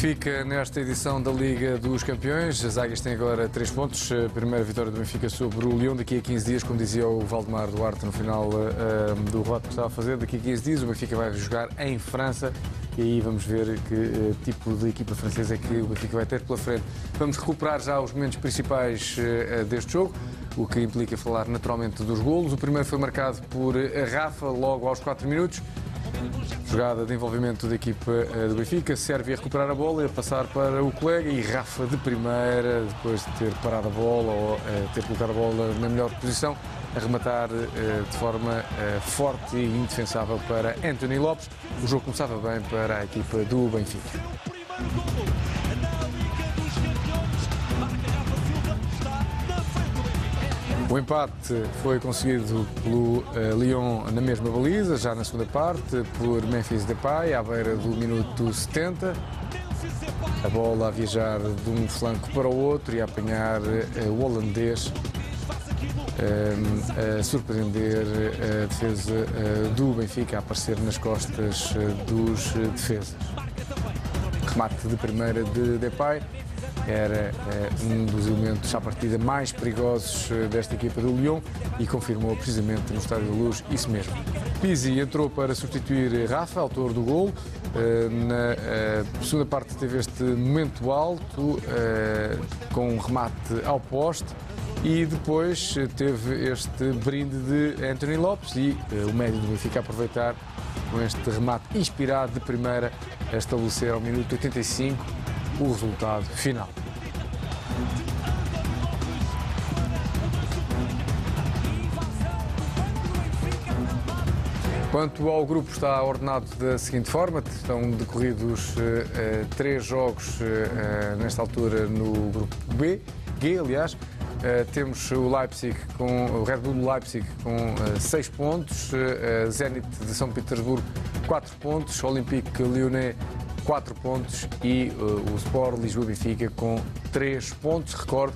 Benfica nesta edição da Liga dos Campeões. As Águias têm agora 3 pontos. A primeira vitória do Benfica sobre o Leão daqui a 15 dias, como dizia o Valdemar Duarte no final uh, do relato que estava a fazer. Daqui a 15 dias o Benfica vai jogar em França e aí vamos ver que uh, tipo de equipa francesa é que o Benfica vai ter pela frente. Vamos recuperar já os momentos principais uh, deste jogo, o que implica falar naturalmente dos golos. O primeiro foi marcado por Rafa logo aos 4 minutos. Jogada de envolvimento da equipa do Benfica, serve a recuperar a bola e a passar para o colega e Rafa de primeira, depois de ter parado a bola ou ter colocado a bola na melhor posição, a rematar de forma forte e indefensável para Anthony Lopes. O jogo começava bem para a equipa do Benfica. O empate foi conseguido pelo uh, Lyon na mesma baliza, já na segunda parte, por Memphis Depay, à beira do minuto 70. A bola a viajar de um flanco para o outro e a apanhar uh, o holandês, uh, a surpreender a defesa do Benfica, a aparecer nas costas dos defesas. Remate de primeira de Depay era um dos elementos à partida mais perigosos desta equipa do Lyon e confirmou precisamente no Estádio da Luz isso mesmo. Pizzi entrou para substituir Rafa, autor do gol. Na segunda parte teve este momento alto com um remate ao poste e depois teve este brinde de Anthony Lopes e o médio do Benfica aproveitar com este remate inspirado de primeira a estabelecer ao minuto 85 o resultado final. Quanto ao grupo, está ordenado da seguinte forma: estão decorridos uh, uh, três jogos uh, nesta altura no grupo B, G, aliás. temos o Leipzig com o Red Bull Leipzig com 6 pontos, Zenit de São Petersburgo 4 pontos, Olympique Lyonnais 4 pontos e uh, o Sport Lisboa Benfica com 3 pontos. Recordo,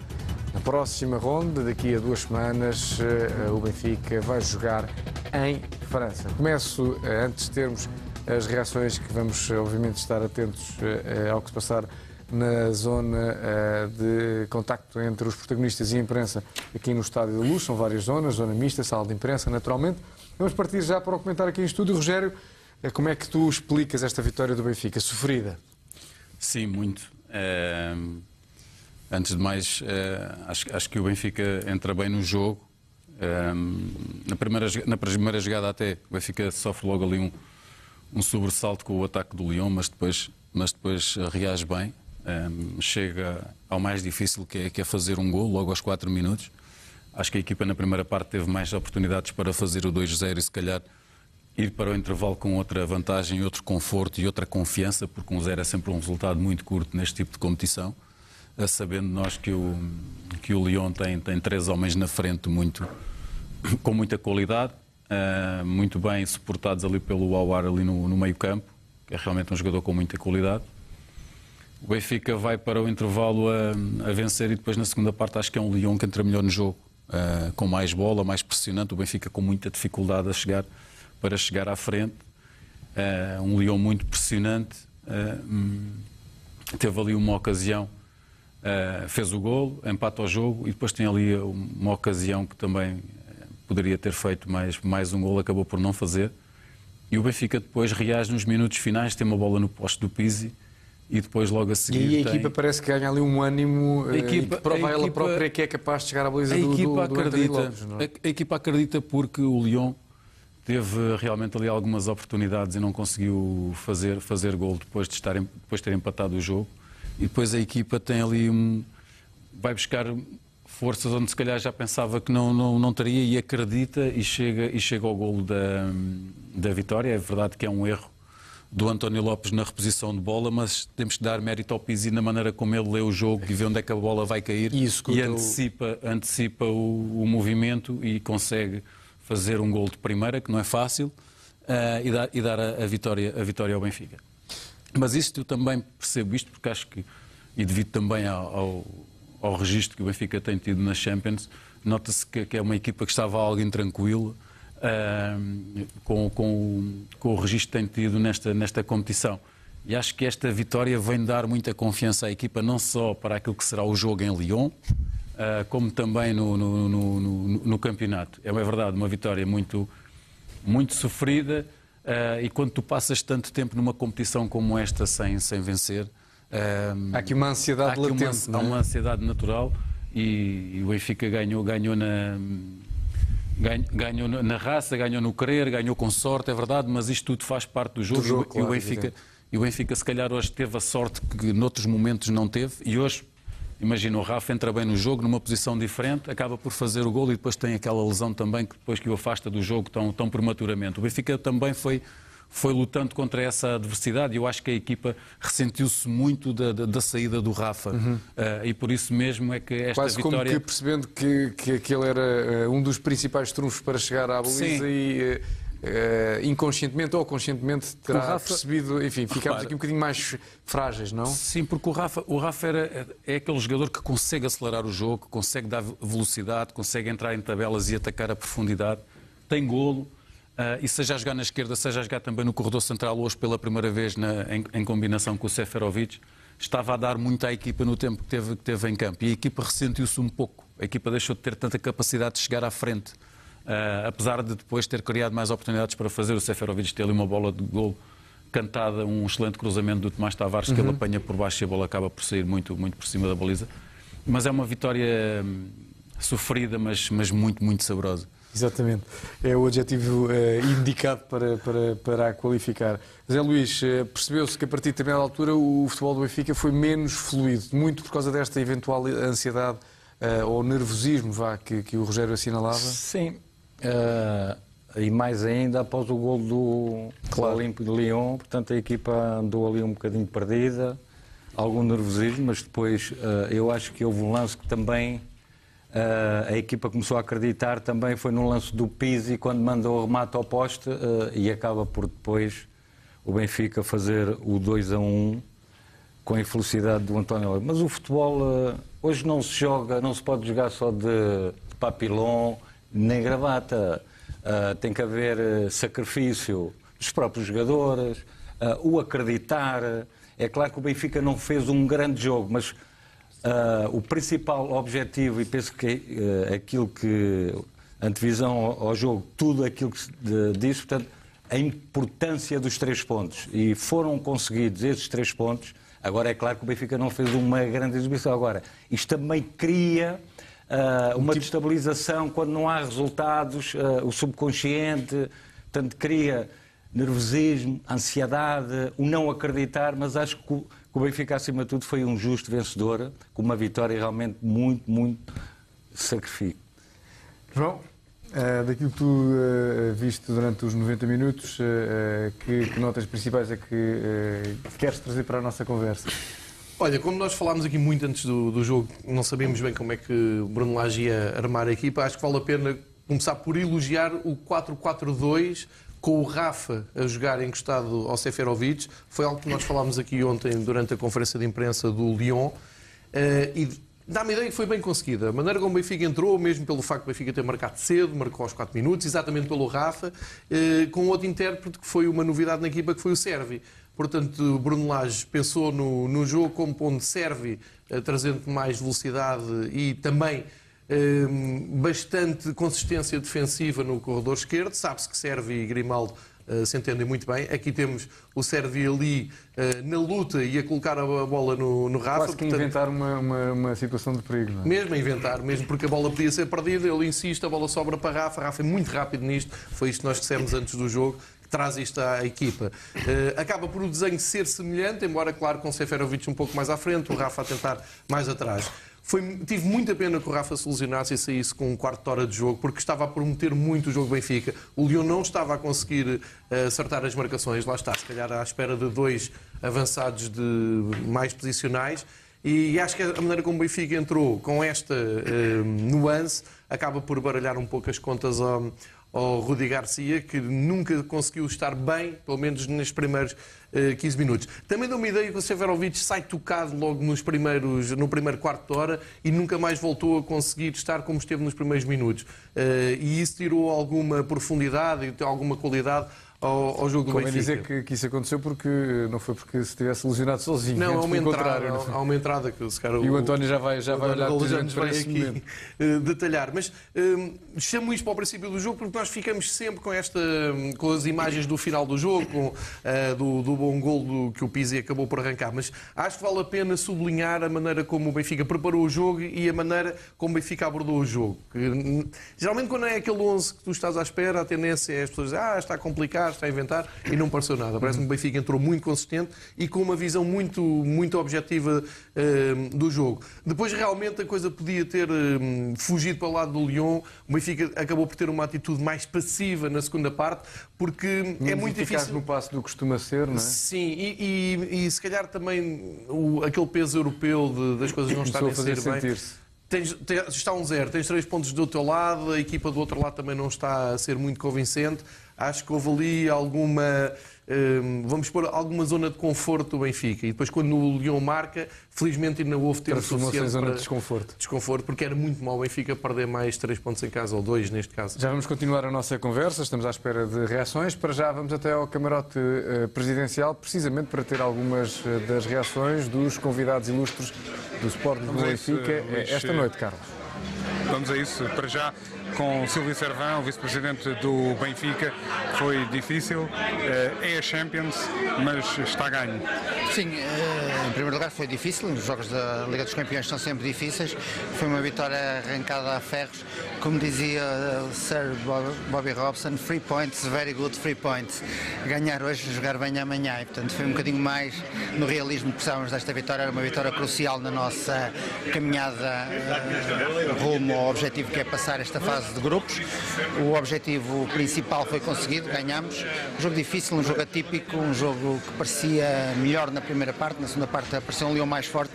na próxima ronda, daqui a duas semanas, uh, o Benfica vai jogar em França. Começo, uh, antes de termos as reações que vamos, obviamente, estar atentos ao que se passar na zona de contacto entre os protagonistas e a imprensa aqui no Estádio da Luz. São várias zonas, zona mista, sala de imprensa, naturalmente. Vamos partir já para o comentário aqui em estúdio. Rogério, como é que tu explicas esta vitória do Benfica? Sofrida? Sim, muito. É... Antes de mais, é... acho, acho, que o Benfica entra bem no jogo. É... Na, primeira, na primeira jogada até, o Benfica sofre logo ali um, um sobressalto com o ataque do Leão, mas depois, mas depois reage bem. Chega ao mais difícil que é, que é fazer um gol logo aos 4 minutos. Acho que a equipa na primeira parte teve mais oportunidades para fazer o 2-0 e se calhar ir para o intervalo com outra vantagem, outro conforto e outra confiança, porque um zero é sempre um resultado muito curto neste tipo de competição, sabendo nós que o, que o Lyon tem, tem três homens na frente muito, com muita qualidade, uh, muito bem suportados ali pelo Awar ali no, no meio campo, que é realmente um jogador com muita qualidade. O Benfica vai para o intervalo a, a vencer e depois na segunda parte acho que é um Lyon que entra melhor no jogo, uh, com mais bola, mais pressionante, o Benfica com muita dificuldade a chegar para chegar à frente. Uh, um Leão muito pressionante. Uh, teve ali uma ocasião, uh, fez o gol, empata ao jogo e depois tem ali uma ocasião que também poderia ter feito mais, mais um gol, acabou por não fazer. E o Benfica depois reage nos minutos finais, tem uma bola no poste do Pizzi e depois logo a seguir. E a tem... equipa parece que ganha ali um ânimo a equipa, prova a ela equipa, própria que é capaz de chegar à baliza do, do, do acredita, Lopes, é? a, a, equipa acredita porque o Lyon teve realmente ali algumas oportunidades e não conseguiu fazer, fazer gol depois de, estar, depois de ter empatado o jogo. E depois a equipa tem ali um. vai buscar forças onde se calhar já pensava que não, não, não teria e acredita e chega, e chega ao golo da, da vitória. É verdade que é um erro do António Lopes na reposição de bola, mas temos que dar mérito ao Pizzi na maneira como ele lê o jogo e vê onde é que a bola vai cair Isso, e antecipa, antecipa o, o movimento e consegue fazer um gol de primeira, que não é fácil, uh, e dar, e dar a, a, vitória, a vitória ao Benfica. Mas isto eu também percebo isto, porque acho que, e devido também ao, ao, ao registro que o Benfica tem tido nas Champions, nota-se que, que, é uma equipa que estava algo intranquila uh, com, com, com o registro que tem tido nesta, nesta competição. E acho que esta vitória vem dar muita confiança à equipa, não só para aquilo que será o jogo em Lyon, como também no, no, no, no, campeonato. É uma verdade, uma vitória muito, muito sofrida. Uh, e quando tu passas tanto tempo numa competição como esta sem, sem vencer. Uh, há aqui uma ansiedade há latente. Uma, há uma ansiedade natural e, e o Benfica ganhou, ganhou na Ganhou na raça, ganhou no querer, ganhou com sorte, é verdade, mas isto tudo faz parte do jogo. Do jogo e, claro, o Benfica, e o Benfica, se calhar, hoje teve a sorte que noutros momentos não teve, e hoje, imagina, o Rafa entra bem no jogo, numa posição diferente, acaba por fazer o gol e depois tem aquela lesão também que depois que o afasta do jogo tão, tão prematuramente. O Benfica também foi foi lutando contra essa adversidade e eu acho que a equipa ressentiu-se muito da, da, da, saída do Rafa uhum. uh, e por isso mesmo é que esta Quase vitória... como que percebendo que, que aquele era uh, um dos principais trunfos para chegar à baliza Sim. e... Uh, inconscientemente ou conscientemente terá Rafa... percebido, enfim, ficámos Repara, aqui um bocadinho mais frágeis, não? Sim, porque o Rafa, o Rafa era, é aquele jogador que consegue acelerar o jogo, consegue dar velocidade, consegue entrar em tabelas e atacar a profundidade, tem golo, Uh, e seja a jogar na esquerda, seja a jogar também no corredor central, hoje pela primeira vez na, em, em, combinação com o Seferovic, estava a dar muito à equipa no tempo que teve, que teve em campo. E a equipa ressentiu-se um pouco. A equipa deixou de ter tanta capacidade de chegar à frente. Uh, apesar de depois ter criado mais oportunidades para fazer, o Seferovic ter ali uma bola de gol cantada, um excelente cruzamento do Tomás Tavares, uhum. que ele uhum. apanha por baixo e a bola acaba por sair muito, muito por cima da baliza. Mas é uma vitória hum, sofrida, mas, mas muito, muito saborosa. Exatamente. É o adjetivo uh, indicado para, para, para a qualificar. Zé Luís, uh, percebeu-se que a partir de determinada altura o futebol do Benfica foi menos fluido, muito por causa desta eventual ansiedade uh, ou nervosismo vá, que, que o Rogério assinalava? Sim. E mais ainda após o gol do, claro. do Olímpico de Lyon, portanto a equipa andou ali um bocadinho perdida, algum nervosismo, mas depois eu acho que houve um lance que também Uh, a equipa começou a acreditar também foi no lance do Pizzi quando mandou o remate ao poste uh, e acaba por depois o Benfica fazer o 2 a 1 com a infelicidade do António Mas o futebol uh, hoje não se joga, não se pode jogar só de, de papilão nem gravata. tem que haver sacrifício dos próprios jogadores, o acreditar. É claro que o Benfica não fez um grande jogo, mas Uh, o principal objetivo, e penso que uh, aquilo que. antevisão ao, ao jogo, tudo aquilo que se disse, portanto, a importância dos três pontos. E foram conseguidos esses três pontos. Agora, é claro que o Benfica não fez uma grande exibição. Agora, isto também cria uh, uma tipo... destabilização quando não há resultados, o subconsciente, portanto, cria nervosismo, ansiedade, o não acreditar, mas acho que que o Benfica, acima de tudo, foi um justo vencedor, com uma vitória realmente muito, muito sacrifício. João, uh, daquilo que tu uh, viste durante os 90 minutos, uh, que, que, notas principais é que queres trazer para a nossa conversa? Olha, como nós falámos aqui muito antes do, do jogo, não sabíamos bem como é que o Bruno Lage ia armar a equipa, acho que vale a pena começar por elogiar o 4-4-2 com o Rafa a jogar encostado ao Seferovic, foi algo que nós falámos aqui ontem durante a conferência de imprensa do Lyon, uh, e dá-me a ideia que foi bem conseguida. A maneira como o Benfica entrou, mesmo pelo facto do Benfica ter marcado cedo, marcou aos 4 minutos, exatamente pelo Rafa, uh, com outro intérprete que foi uma novidade na equipa, que foi o Servi. Portanto, Bruno Lage pensou no, no jogo como pondo Servi, uh, trazendo mais velocidade e também Ehm, bastante consistência defensiva no corredor esquerdo. Sabe-se que Servi e Grimaldo Uh, se entendem muito bem. Aqui temos o Servi ali uh, na luta e a colocar a bola no, no Rafa. Quase que portanto, inventar uma, uma, uma, situação de perigo. Não é? Mesmo a inventar, mesmo porque a bola podia ser perdida, ele insiste, a bola sobra para Rafa. Rafa é muito rápido nisto, foi isto que nós dissemos antes do jogo. Traz isto à equipa. Uh, acaba por o desenho ser semelhante, embora, claro, com o Seferovic um pouco mais à frente, o Rafa a tentar mais atrás. Foi, tive muita pena que o Rafa se lesionasse e saísse com um quarto de hora de jogo, porque estava a prometer muito o jogo Benfica. O Leão não estava a conseguir uh, acertar as marcações, lá está, se calhar à espera de dois avançados de mais posicionais. E acho que a maneira como o Benfica entrou com esta uh, nuance acaba por baralhar um pouco as contas ao, ao Rudi Garcia, que nunca conseguiu estar bem, pelo menos nos primeiros uh, 15 minutos. Também dá uma ideia que o Severovic sai tocado logo nos primeiros, no primeiro quarto de hora e nunca mais voltou a conseguir estar como esteve nos primeiros minutos. Uh, e isso tirou alguma profundidade e alguma qualidade ao, ao jogo do Convém Benfica. dizer que, que isso aconteceu porque não foi porque se tivesse lesionado sozinho. Não, há uma entrada, foi? há uma entrada que se calhar E o António já vai, já o vai olhar para vai aqui momento. eh, detalhar. Mas eh, chamo isto para o princípio do jogo porque nós ficamos sempre com, esta, com as imagens do final do jogo, com, eh, do, do bom gol do, que o Pizzi acabou por arrancar. Mas acho que vale a pena sublinhar a maneira como o Benfica preparou o jogo e a maneira como o Benfica abordou o jogo. Que, hum, geralmente, quando é aquele 11 que tu estás à espera, a tendência é as pessoas dizerem ah, está a complicar, está a inventar, e não pareceu nada. Parece-me que o Benfica entrou muito consistente e com uma visão muito, muito objetiva hum, do jogo. Depois, realmente, a coisa podia ter hum, fugido para o lado do Lyon. O Benfica acabou por ter uma atitude mais passiva na segunda parte, porque é Menos muito eficaz difícil. no passo do que costuma ser, não é? Sim, e, e- e se calhar também o- aquele peso europeu de- das coisas não estarem a fazer ser bem. Tens- te- está um zero, tens três pontos do teu lado, a equipa do outro lado também não está a ser muito convincente. Acho que houve ali alguma, hum, vamos pôr, alguma zona de conforto do Benfica. E depois, quando o Lyon marca, felizmente ainda houve tempo suficiente zona para de desconforto. desconforto, porque era muito mau o Benfica perder mais três pontos em casa, ou dois neste caso. Já vamos continuar a nossa conversa, estamos à espera de reações. Para já vamos até ao camarote eh, presidencial, precisamente para ter algumas eh, das reações dos convidados ilustres do Sport do Benfica eh, Luís. esta noite, Carlos. Vamos a isso. Para já, com Silvio Servão, vice-presidente do Benfica, foi difícil. Eh, É a Champions, mas está ganho. Sim, eh, em primeiro lugar foi difícil, os jogos da Liga dos Campeões são sempre difíceis. Foi uma vitória arrancada a ferros. Como dizia Sir Bob- Bobby Robson, free points, very good free points. Ganhar hoje, jogar bem amanhã. E, portanto, foi um bocadinho mais no realismo que precisávamos desta vitória. Era uma vitória crucial na nossa caminhada eh, rumo ao objetivo que é passar esta fase de grupos. O objetivo principal foi conseguido, ganhamos. Um jogo difícil, um jogo atípico, um jogo que parecia melhor na primeira parte, na segunda parte apareceu um Leão mais forte,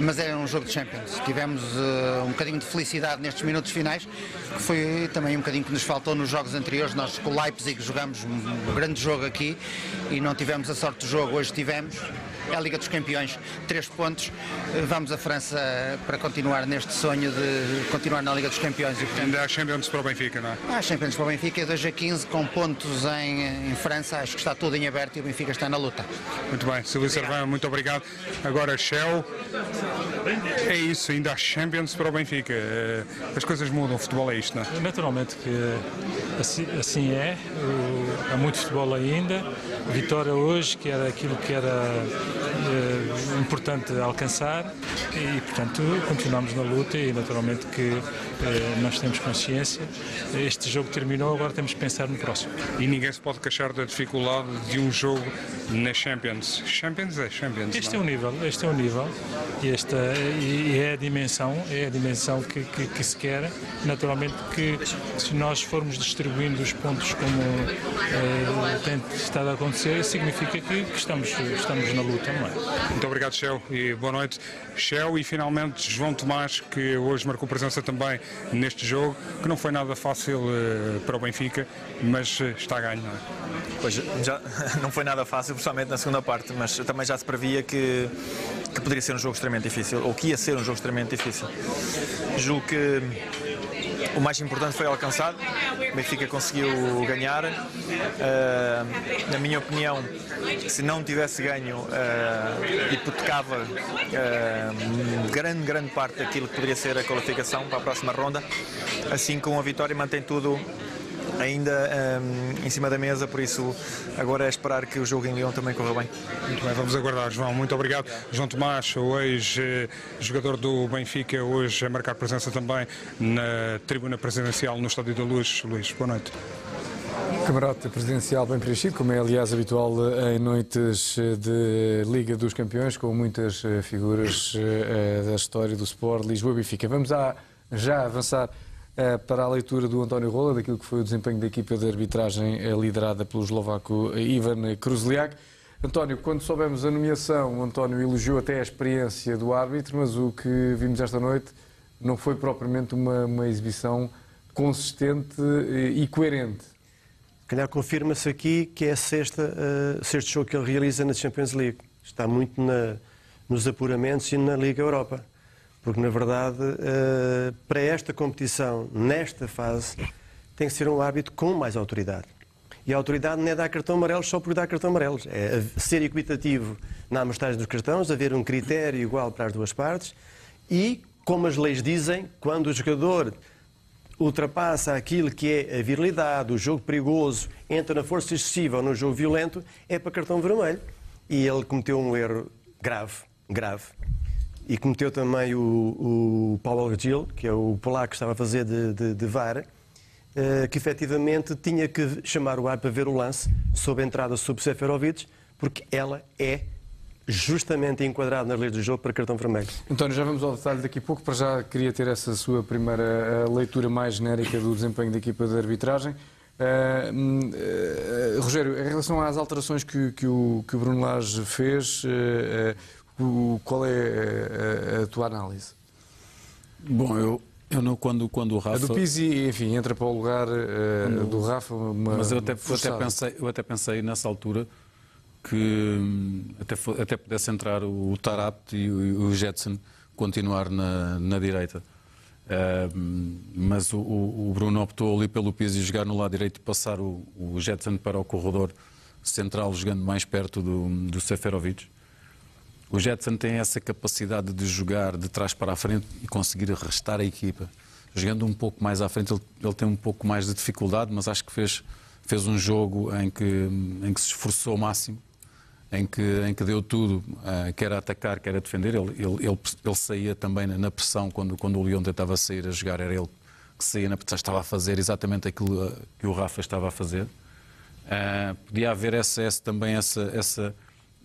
mas era um jogo de Champions. Tivemos eh, um bocadinho de felicidade nestes minutos finais, que foi também um bocadinho que nos faltou nos jogos anteriores. Nós com o Leipzig jogamos um grande jogo aqui e não tivemos a sorte do jogo, hoje tivemos. É a Liga dos Campeões, três pontos. Eh, Vamos à França para continuar neste sonho de continuar na Liga dos Campeões. E, portanto, Ainda há Champions para o Benfica, não é? ah, Champions para o Benfica é 2 a 15 com pontos em, em França. Acho que está tudo em aberto e o Benfica está na luta. Muito bem, Silvio Servão, muito obrigado. Agora, Shell, é isso, ainda há Champions para o Benfica. Eh, As coisas mudam, o futebol é isto, não é? Naturalmente que assim, assim é. Há muito futebol ainda. Vitória hoje, que era aquilo que era importante alcançar. E, portanto, continuamos na luta e, naturalmente, que eh, nós temos consciência. Este jogo terminou, agora temos que pensar no próximo. E ninguém se pode queixar da dificuldade de um jogo na Champions. Champions é Champions. Este é não o nível, este é o nível e esta e e é a dimensão, é a dimensão que, que, que se quer. Naturalmente que se nós formos distribuindo os pontos como eh, tem estado a acontecer, significa que, que estamos, estamos na luta, não é? Muito obrigado, Shell, e boa noite. Shell e finalmente João Tomás, que hoje marcou presença também neste jogo, que não foi nada fácil eh, para o Benfica, mas eh, está a ganho. não é? Pois, já não foi nada fácil, principalmente na segunda parte, mas também já se previa que, que poderia ser um jogo extremamente difícil, ou que ia ser um jogo extremamente difícil. Julgo que o mais importante foi alcançado, o Benfica conseguiu ganhar. Ah, na minha opinião, se não tivesse ganho, ah, hipotecava ah, grande, grande parte daquilo que poderia ser a qualificação para a próxima ronda. Assim, com a vitória, mantém tudo ainda hum, em cima da mesa, por isso agora é esperar que o jogo em Leão também corra bem. Muito bem, vamos aguardar, João. Muito obrigado. João Tomás, o ex-jogador do Benfica, hoje a marcar presença também na tribuna presidencial no Estádio da Luz. Luís, boa noite. Camarote presidencial bem preenchido, como é aliás habitual em noites de Liga dos Campeões, com muitas eh, figuras eh, da história do Sport Lisboa e Benfica. Vamos a, já avançar para a leitura do António Rola, daquilo que foi o desempenho da equipa de arbitragem eh, liderada pelo eslovaco eh, Ivan Kruzliak. António, quando soubemos a nomeação, o António elogiou até a experiência do árbitro, mas o que vimos esta noite não foi propriamente uma, uma exibição consistente eh, e coerente. Calhar confirma-se aqui que é a sexta, uh, sexto jogo que ele realiza na Champions League. Está muito na- nos apuramentos e na Liga Europa. Porque, na verdade, uh, para esta competição, nesta fase, tem que ser um árbitro com mais autoridade. E a autoridade não é dar cartão amarelo só por dar cartão amarelo. É ser equitativo na amostragem dos cartões, haver um critério igual para as duas partes e, como as leis dizem, quando o jogador ultrapassa aquilo que é a virilidade, o jogo perigoso, entra na força excessiva ou no jogo violento, é para cartão vermelho. E ele cometeu um erro grave, grave. E cometeu também o, o Paulo Gil, que é o polaco que estava a fazer de, de, de VAR, eh, que efetivamente tinha que chamar o ar para ver o lance sob a entrada sobre Seferovic, porque ela é justamente enquadrada nas leis do jogo para cartão vermelho. António, já vamos ao detalhe daqui a pouco, para já queria ter essa sua primeira eh, leitura mais genérica do desempenho da equipa de arbitragem. Uh, uh, Rogério, em relação às alterações que, que, o, que o Bruno Lage fez, uh, qual é a, a, tua análise? Bom, eu, eu não, quando, quando o Rafa... A do Pizzi, enfim, entra para o lugar do Rafa. Uma, mas eu até, eu até, pensei, eu até pensei nessa altura que hum, até, até pudesse entrar o, o Tarapt e o, o Jetson continuar na, na direita. Uh, mas o, o, Bruno optou ali pelo e jogar no lado direito e passar o, o Jetson para o corredor central, jogando mais perto do, do Seferovic. O Jetson tem essa capacidade de jogar de trás para a frente e conseguir arrastar a equipa. Jogando um pouco mais à frente, ele, ele tem um pouco mais de dificuldade, mas acho que fez, fez um jogo em que, em que se esforçou ao máximo em que, em que deu tudo, uh, quer a atacar, quer a defender. Ele, ele, ele, ele saía também na, pressão, quando, quando o Leão tentava sair a jogar, era ele que saía na pressão, estava a fazer exatamente aquilo ah, que o Rafa estava a fazer. Uh, podia haver essa, essa, também essa, essa,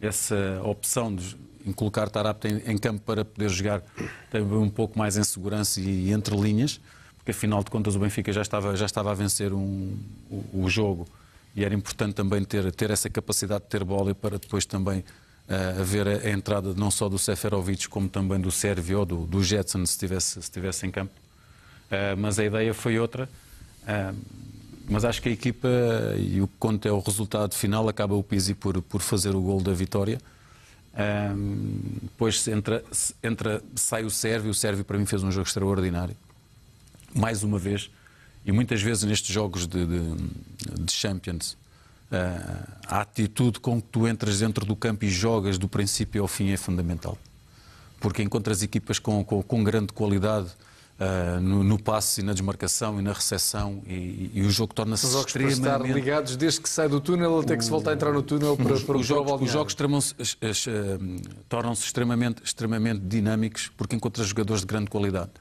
essa opção de em colocar Tarapte em, em, campo para poder jogar também um pouco mais em segurança e, e entre linhas, porque afinal de contas o Benfica já estava, já estava a vencer um, o, o jogo e era importante também ter, ter essa capacidade de ter bola para depois também uh, a, a, entrada não só do Seferovic como também do Sérvio ou do, do Jetson se estivesse, se estivesse em campo. Uh, mas a ideia foi outra. Uh, mas acho que a equipa, e o que conta é o resultado final, acaba o Pizzi por, por fazer o gol da vitória. Depois entra, entra, sai o Sérvio, o Sérvio para mim fez um jogo extraordinário. Mais uma vez, e muitas vezes nestes jogos de, de, de Champions, uh, a atitude com que tu entras dentro do campo e jogas do princípio ao fim é fundamental. Porque encontras equipas com, com, com grande qualidade uh, no, no passe e na desmarcação e na recepção e, e o jogo torna-se extremamente... Para estar ligados desde que sai do túnel até que se volta a entrar no túnel para, para os jogos, os jogos uh, tornam-se extremamente, extremamente dinâmicos porque encontras jogadores de grande qualidade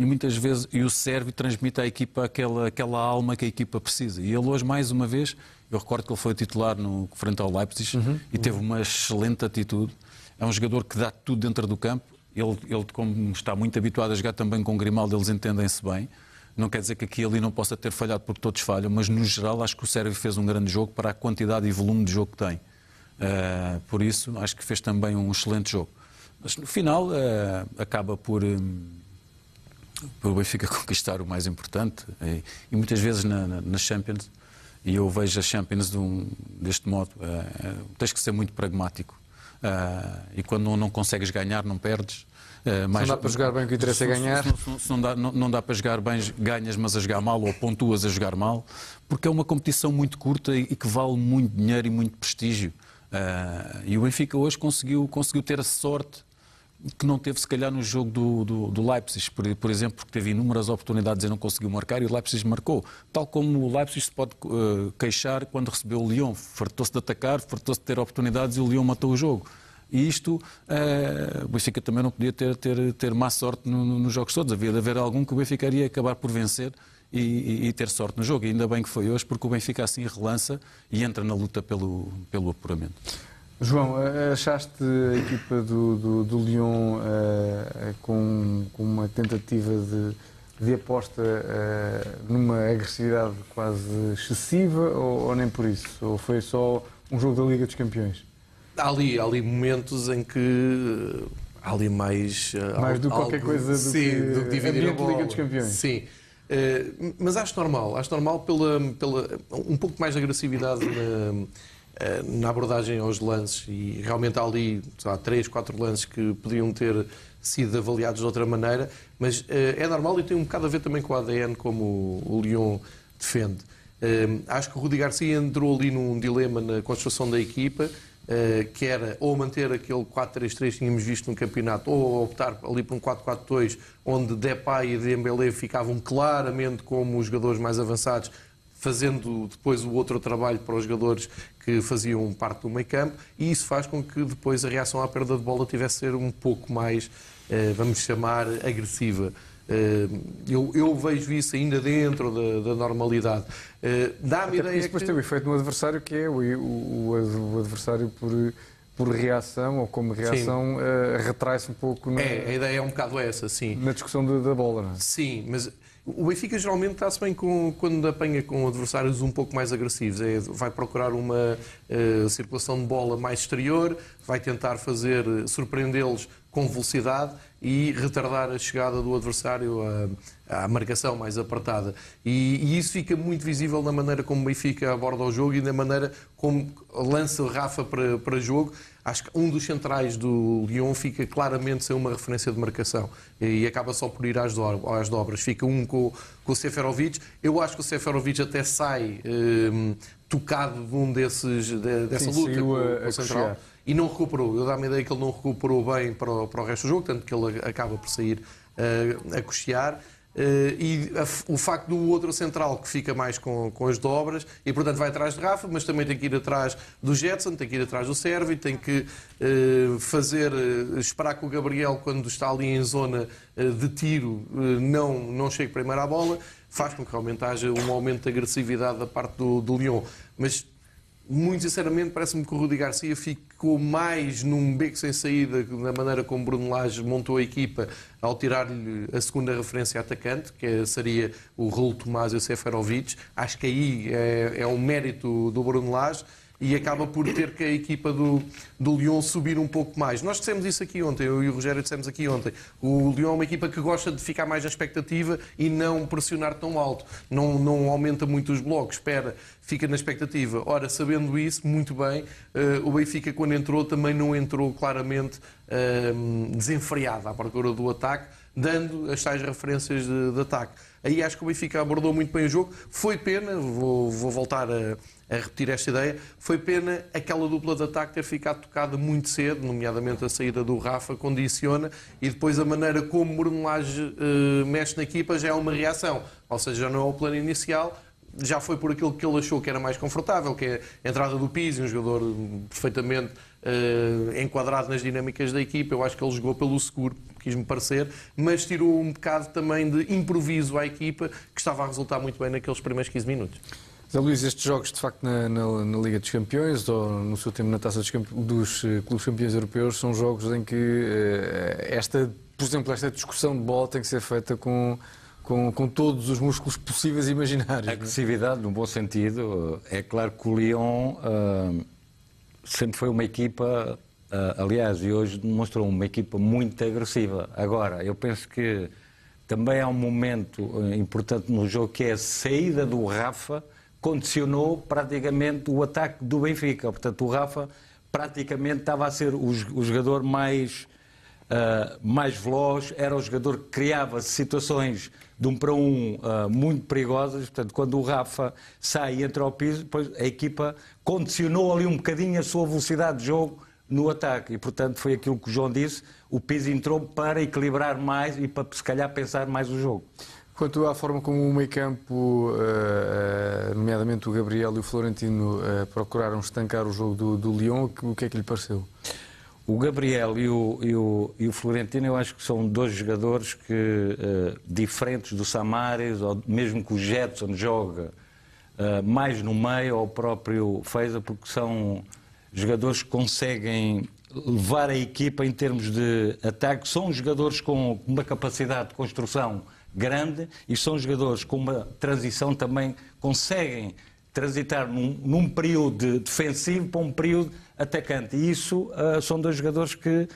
e muitas vezes e o serve e transmite à equipa aquela, aquela alma que a equipa precisa. E ele hoje, mais uma vez, eu recordo que ele foi titular no frente ao Leipzig uhum, e teve uma excelente atitude. É um jogador que dá tudo dentro do campo. Ele, ele, como está muito habituado a jogar também com Grimaldo, eles entendem-se bem. Não quer dizer que aqui ali não possa ter falhado porque todos falham, mas no geral acho que o Sérvio fez um grande jogo para a quantidade e volume de jogo que tem. Uh, por isso, acho que fez também um excelente jogo. Mas no final uh, acaba por. Um, para o Benfica conquistar o mais importante. E, e muitas vezes na, na, na, Champions, e eu vejo a Champions de um, deste modo, uh, tens que ser muito pragmático. Uh, e quando não, não, consegues ganhar, não perdes. Uh, mais, não dá para jogar bem, o que interessa é ganhar. Se, se, se, se não, dá, não, não, dá, para jogar bem, ganhas, mas a jogar mal, ou pontuas a jogar mal, porque é uma competição muito curta e, e que vale muito dinheiro e muito prestígio. Uh, e o Benfica hoje conseguiu, conseguiu ter a sorte que não teve, se calhar, no jogo do, do, do Leipzig, por, por, exemplo, porque teve inúmeras oportunidades e não conseguiu marcar e o Leipzig marcou. Tal como o Leipzig se pode uh, queixar quando recebeu o Lyon. Fartou-se de atacar, fartou-se de ter oportunidades e o Lyon matou o jogo. E isto, uh, o Benfica também não podia ter, ter, ter má sorte no, no, nos jogos todos. Havia de haver algum que o Benfica iria acabar por vencer e, e, e, ter sorte no jogo. E ainda bem que foi hoje, porque o Benfica assim relança e entra na luta pelo, pelo apuramento. João, achaste a equipa do, do, do Lyon uh, com, com, uma tentativa de, de aposta uh, numa agressividade quase excessiva ou, ou, nem por isso? Ou foi só um jogo da Liga dos Campeões? Há ali, há ali momentos em que há ali mais. Mais do que qualquer coisa do sim, que, do que dividir a Liga dos Campeões. Sim. Uh, mas acho normal, acho normal pela, pela um pouco mais de agressividade na eh, na abordagem aos lances e realmente há ali há três, quatro lances que podiam ter sido avaliados de outra maneira, mas uh, é normal e tem um bocado a ver também com o ADN como o Lyon defende. Uh, acho que o Rudi Garcia entrou ali num dilema na construção da equipa, que era ou manter aquele 4-3-3 que tínhamos visto no campeonato, ou optar ali por um 4-4-2, onde Depay e Dembélé ficavam claramente como os jogadores mais avançados, fazendo depois o outro trabalho para os jogadores que faziam parte do meio campo, e isso faz com que depois a reação à perda de bola tivesse a ser um pouco mais, uh, vamos chamar, agressiva. Eh, eu, eu, vejo isso ainda dentro da, da normalidade. Eh, dá-me ideia. Isso depois que... tem o efeito no adversário, que é o, o, o adversário por por reação ou como reação uh, retrai-se um pouco. Na, é, a ideia é um bocado essa, sim. Na discussão de, da bola, não é? Sim, mas o Benfica geralmente está-se bem com, quando apanha com adversários um pouco mais agressivos. É, vai procurar uma uh, circulação de bola mais exterior, vai tentar fazer surpreendê-los com velocidade e retardar a chegada do adversário à, à marcação mais apertada. E, e, isso fica muito visível na maneira como o Benfica aborda o jogo e na maneira como lança Rafa para, para jogo. Acho que um dos centrais do Lyon fica claramente sem uma referência de marcação e acaba só por ir às, às dobras. Fica um com, com o Seferovic. Eu acho que o Seferovic até sai um, tocado de um desses, de, dessa Sim, luta com, a, com o Central e não recuperou. Eu dá-me a ideia que ele não recuperou bem para o, para o resto do jogo, tanto que ele acaba por sair uh, a cochear. Uh, e a, o facto do outro central que fica mais com, com as dobras e portanto vai atrás de Rafa, mas também tem que ir atrás do Jetson, tem que ir atrás do Sérvio, tem que uh, fazer, uh, esperar que o Gabriel, quando está ali em zona de tiro, não, não chegue primeiro à bola, faz com que realmente haja um aumento de agressividade da parte do, do Lyon. Mas muito sinceramente, parece-me que o Rudi Garcia ficou mais num beco sem saída na maneira como Bruno Lage montou a equipa ao tirar-lhe a segunda referência atacante, que seria o Raul Tomás e o Seferovic. Acho que aí é, é um mérito do Bruno Lage e acaba por ter que a equipa do, do Lyon subir um pouco mais. Nós dissemos isso aqui ontem, eu e o Rogério dissemos aqui ontem. O Lyon é uma equipa que gosta de ficar mais na expectativa e não pressionar tão alto. Não, não aumenta muito os blocos, espera, fica na expectativa. Ora, sabendo isso, muito bem, uh, o Benfica, quando entrou, também não entrou claramente uh, desenfreado à procura do ataque, dando as tais referências de, de ataque. Aí acho que o Benfica abordou muito bem o jogo. Foi pena, vou, vou voltar a a repetir esta ideia. Foi pena aquela dupla de ataque ter ficado tocada muito cedo, nomeadamente a saída do Rafa condiciona e depois a maneira como Lage uh, mexe na equipa já é uma reação. Ou seja, já não é o plano inicial, já foi por aquilo que ele achou que era mais confortável, que é a entrada do Pizzi, um jogador perfeitamente uh, enquadrado nas dinâmicas da equipa. Eu acho que ele jogou pelo seguro, quis-me parecer, mas tirou um bocado também de improviso à equipa, que estava a resultar muito bem naqueles primeiros 15 minutos. Zé Luís, estes jogos, de facto, na, na, na, Liga dos Campeões ou no seu tempo na Taça dos, dos uh, Clubes Campeões Europeus, são jogos em que uh, esta, por exemplo, esta discussão de bola tem que ser feita com, com, com todos os músculos possíveis e imaginários. A é? agressividade, no bom sentido, é claro que o Lyon uh, sempre foi uma equipa, aliás, e hoje demonstrou uma equipa muito agressiva. Agora, eu penso que também há um momento importante no jogo que é a saída do Rafa condicionou praticamente o ataque do Benfica. Portanto, o Rafa praticamente estava a ser o, jogador mais, uh, mais veloz, era o jogador que criava situações de um para um uh, muito perigosas. Portanto, quando o Rafa sai e entra ao piso, depois a equipa condicionou ali um bocadinho a sua velocidade de jogo no ataque. E, portanto, foi aquilo que o João disse, o piso entrou para equilibrar mais e para, se calhar, pensar mais o jogo. Quanto à forma como o meio campo, eh, eh, nomeadamente o Gabriel e o Florentino, eh, procuraram estancar o jogo do, do Lyon, o que é que lhe pareceu? O Gabriel e o, e o, e o Florentino, eu acho que são dois jogadores que, diferentes do Samares, ou mesmo que o Jetson joga mais no meio, ou o próprio Feza, porque são jogadores que conseguem levar a equipa em termos de ataque. São jogadores com uma capacidade de construção grande e são jogadores com uma transição também conseguem transitar num, num período defensivo para um período atacante. E isso uh, são dois jogadores que,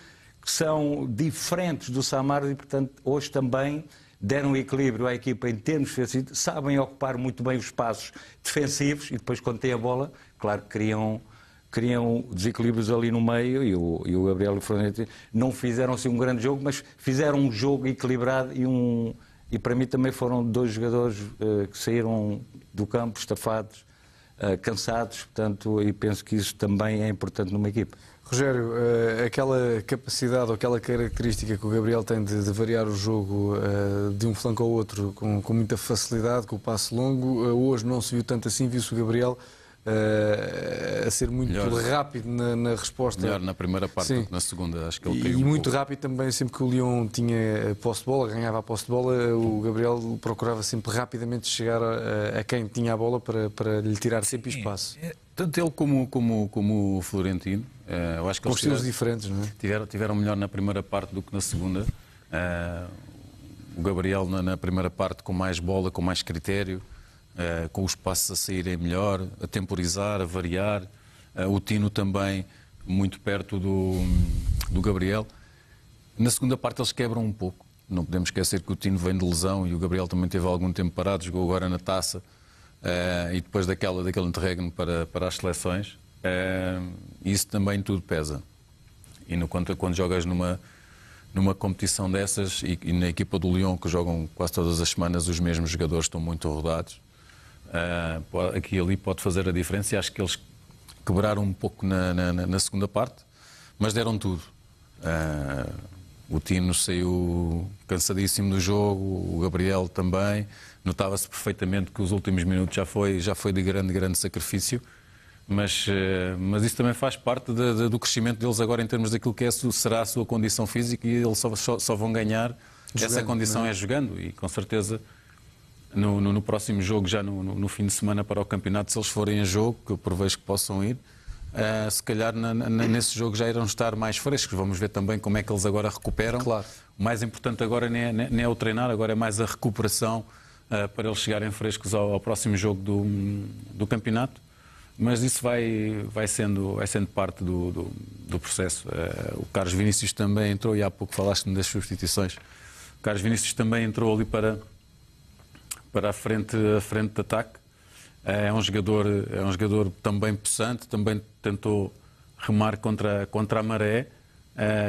que, são diferentes do Samar e, portanto, hoje também deram equilíbrio à equipa em termos defensivos, sabem ocupar muito bem os espaços defensivos e depois, quando têm a bola, claro que criam criam desequilíbrios ali no meio e o, e o Gabriel e o Fernandes não fizeram assim um grande jogo, mas fizeram um jogo equilibrado e um, e para mim também foram dois jogadores uh, que saíram do campo estafados, uh, cansados, portanto, e penso que isso também é importante numa equipe. Rogério, uh, aquela capacidade ou aquela característica que o Gabriel tem de, de variar o jogo de um flanco ao outro com, com muita facilidade, com o passo longo, hoje não se viu tanto assim, viu-se o Gabriel uh, a ser muito melhor, rápido na, na, resposta. Melhor na primeira parte Sim. do que na segunda, acho que ele E, um muito pouco. rápido também, sempre que o Lyon tinha posse de bola, ganhava a posse de bola, o Gabriel procurava sempre rapidamente chegar a, a quem tinha a bola para, para lhe tirar sempre espaço. É, tanto ele como, como, como o Florentino, uh, eu acho que Com estilos diferentes, não é? Tiveram, tiveram melhor na primeira parte do que na segunda. Uh, o Gabriel na, na, primeira parte com mais bola, com mais critério. Uh, com os passos a saírem melhor, a temporizar, a variar. Uh, o Tino também muito perto do, do Gabriel. Na segunda parte eles quebram um pouco. Não podemos esquecer que o Tino vem de lesão e o Gabriel também teve algum tempo parado, jogou agora na taça uh, e depois daquela, daquele interregno para, para as seleções. isso também tudo pesa. E no, quando, quando jogas numa, numa competição dessas e, e, na equipa do Lyon, que jogam quase todas as semanas os mesmos jogadores, estão muito rodados, Uh, aqui e ali pode fazer a diferença e acho que eles quebraram um pouco na, na, na segunda parte, mas deram tudo. Uh, o Tino saiu cansadíssimo do jogo, o Gabriel também. Notava-se perfeitamente que os últimos minutos já foi, já foi de grande, grande sacrifício. Mas, uh, mas isso também faz parte de, de, do crescimento deles agora em termos daquilo que é, será a sua condição física e eles só, só, só vão ganhar jogando, essa condição é? é jogando e com certeza no, no, no próximo jogo, já no, no, fim de semana para o campeonato, se eles forem a jogo, que eu prevejo que possam ir, uh, se calhar na, na, nesse jogo já irão estar mais frescos. Vamos ver também como é que eles agora recuperam. Claro. O mais importante agora nem é, nem é o treinar, agora é mais a recuperação uh, para eles chegarem frescos ao, ao, próximo jogo do, do campeonato. Mas isso vai, vai, sendo, vai sendo parte do, do, do processo. Uh, o Carlos Vinícius também entrou, e há pouco falaste-me das substituições. O Carlos Vinícius também entrou ali para para a frente, a frente de ataque. É um jogador, é um jogador também possante, também tentou remar contra, contra a maré.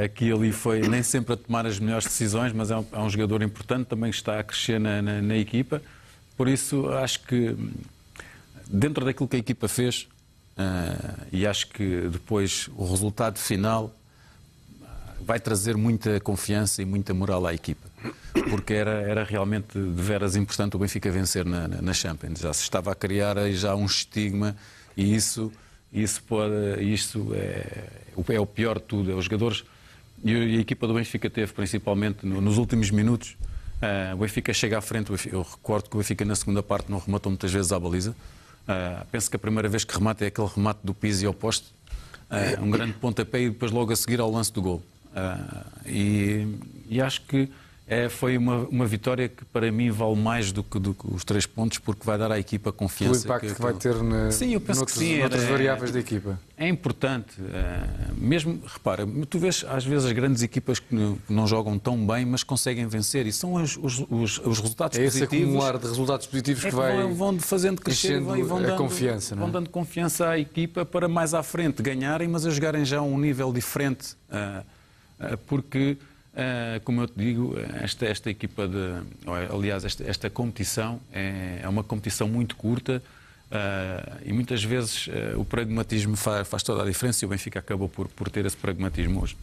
Aqui ali foi nem sempre a tomar as melhores decisões, mas é um, é um jogador importante, também está a crescer na, na, na, equipa. Por isso, acho que dentro daquilo que a equipa fez, uh, e acho que depois o resultado final vai trazer muita confiança e muita moral à equipa porque era, era realmente de veras importante o Benfica vencer na, na, na Champions. Já se estava a criar aí já um estigma e isso, isso, pode, isso é, é o pior de tudo. É os jogadores e a equipa do Benfica teve principalmente nos últimos minutos. Uh, o Benfica chega à frente. Eu recordo que o Benfica na segunda parte não rematou muitas vezes à baliza. Uh, penso que a primeira vez que remata é aquele remate do Pizzi ao poste. Uh, um grande pontapé e depois logo a seguir ao lance do gol. E, e acho que é, foi uma, uma vitória que para mim vale mais do que, do que, os três pontos, porque vai dar à equipa confiança. O impacto que, que vai ter na, sim, eu penso noutros, que sim, noutras variáveis da equipa. É importante. É, mesmo, repara, tu vês às vezes as grandes equipas que não, não jogam tão bem, mas conseguem vencer. E são os, os, os, os resultados é positivos. É esse acumular de resultados positivos é que, vai vão, vão fazendo crescer e vão dando, confiança, vão é? dando confiança à equipa para mais à frente ganharem, mas a jogarem já a um nível diferente. Uh, uh, porque Uh, como eu te digo, esta, esta equipa de. Aliás, esta, esta competição é, é, uma competição muito curta uh, e muitas vezes uh, o pragmatismo faz, faz, toda a diferença e o Benfica acabou por, por ter esse pragmatismo hoje.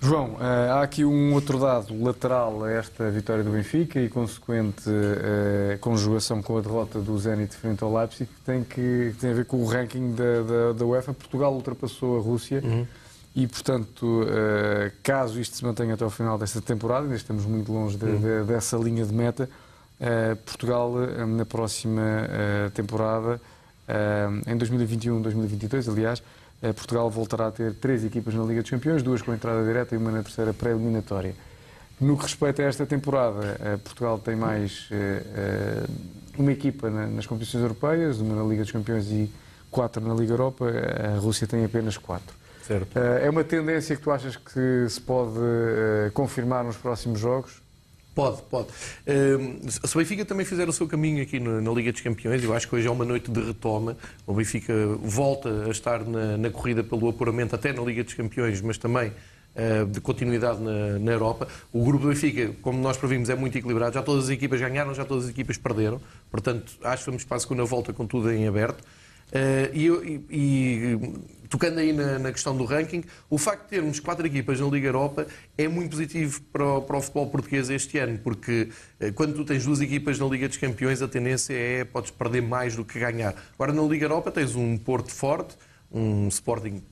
João, há aqui um outro dado lateral a esta vitória do Benfica e consequente conjugação com a derrota do Zenit frente ao Leipzig que tem, que, que tem a ver com o ranking da, da, da UEFA. Portugal ultrapassou a Rússia. Uhum e, portanto, eh, caso isto se mantenha até ao final desta temporada, ainda estamos muito longe de, de, dessa linha de meta, eh, Portugal, eh, na próxima temporada, em 2021-2022, aliás, Portugal voltará a ter três equipas na Liga dos Campeões, duas com entrada direta e uma na terceira pré-eliminatória. No que respeita a esta temporada, Portugal tem mais uma equipa nas competições europeias, uma na Liga dos Campeões e quatro na Liga Europa, a Rússia tem apenas quatro. Certo. Eh, é uma tendência que tu achas que se pode eh, confirmar nos próximos jogos? Pode, pode. Uh, se o Benfica também fizer o seu caminho aqui na, Liga dos Campeões, eu acho que hoje é uma noite de retoma. O Benfica volta a estar na, na, corrida pelo apuramento até na Liga dos Campeões, mas também eh, de continuidade na, na, Europa. O grupo do Benfica, como nós previmos, é muito equilibrado. Já todas as equipas ganharam, já todas as equipas perderam. Portanto, acho que vamos para a segunda volta com tudo em aberto. Uh, e, e, tocando aí na, na, questão do ranking, o facto de termos quatro equipas na Liga Europa é muito positivo para o, para o futebol português este ano, porque uh, quando tu tens duas equipas na Liga dos Campeões, a tendência é podes perder mais do que ganhar. Agora na Liga Europa tens um Porto forte, um Sporting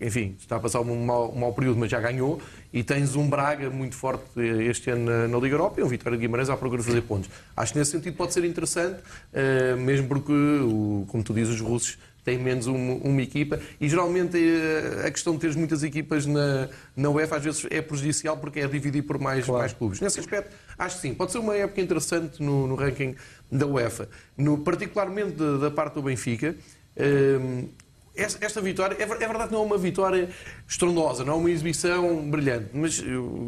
enfim, está a passar um mau, um mau, período, mas já ganhou, e tens um Braga muito forte este ano na, na Liga Europa e um Vitória de Guimarães à procura de fazer pontos. Acho que nesse sentido pode ser interessante, uh, mesmo porque, o, como tu dizes, os russos têm menos uma, uma equipa e geralmente uh, a questão de teres muitas equipas na, na UEFA às vezes é prejudicial porque é dividir por mais, claro. mais clubes. Nesse aspecto, acho que sim, pode ser uma época interessante no, no ranking da UEFA, no, particularmente da, da parte do Benfica. Esta vitória, é verdade que não é uma vitória estrondosa, não é uma exibição brilhante, mas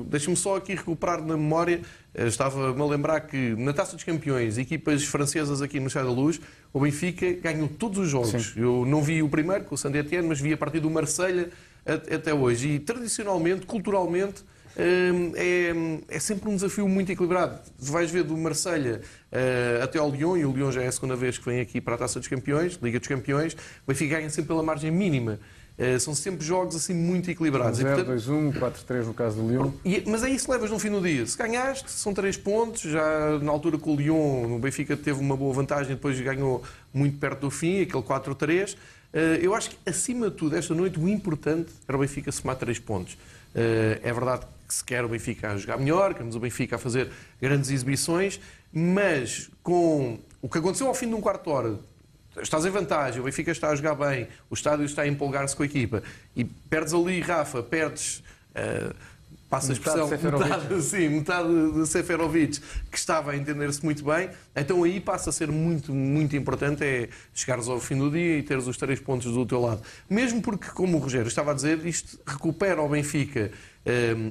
deixe-me só aqui recuperar na memória, eh, estava-me a lembrar que na Taça dos Campeões, equipas francesas aqui no Chá da Luz, o Benfica ganhou todos os jogos. Sim. Eu não vi o primeiro, com o Saint Etienne, mas vi a partir do Marselha até hoje. E tradicionalmente, culturalmente, é, é sempre um desafio muito equilibrado. Vais ver do Marselha uh, até ao Lyon, e o Lyon já é a segunda vez que vem aqui para a Taça dos Campeões, Liga dos Campeões, o Benfica ganha sempre pela margem mínima. Uh, são sempre jogos assim muito equilibrados. 0, 2-1, 4-3 no caso do Lyon. E, mas é isso que levas no fim do dia. Se ganhaste, são 3 pontos. Já na altura com o Lyon, o Benfica teve uma boa vantagem, depois ganhou muito perto do fim, aquele 4-3. Uh, eh, eu acho que, acima de tudo, esta noite, o importante era o Benfica somar 3 pontos. é verdade que se quer o Benfica a jogar melhor, queremos o Benfica a fazer grandes exibições, mas com o que aconteceu ao fim de um quarto de hora, estás em vantagem, o Benfica está a jogar bem, o estádio está a empolgar-se com a equipa, e perdes ali, Rafa, perdes. Uh, passa a expressão, metade, sim, metade de Seferovic, que estava a entender-se muito bem, então aí passa a ser muito, muito importante é chegares ao fim do dia e teres os três pontos do teu lado. Mesmo porque, como o Rogério estava a dizer, isto recupera o Benfica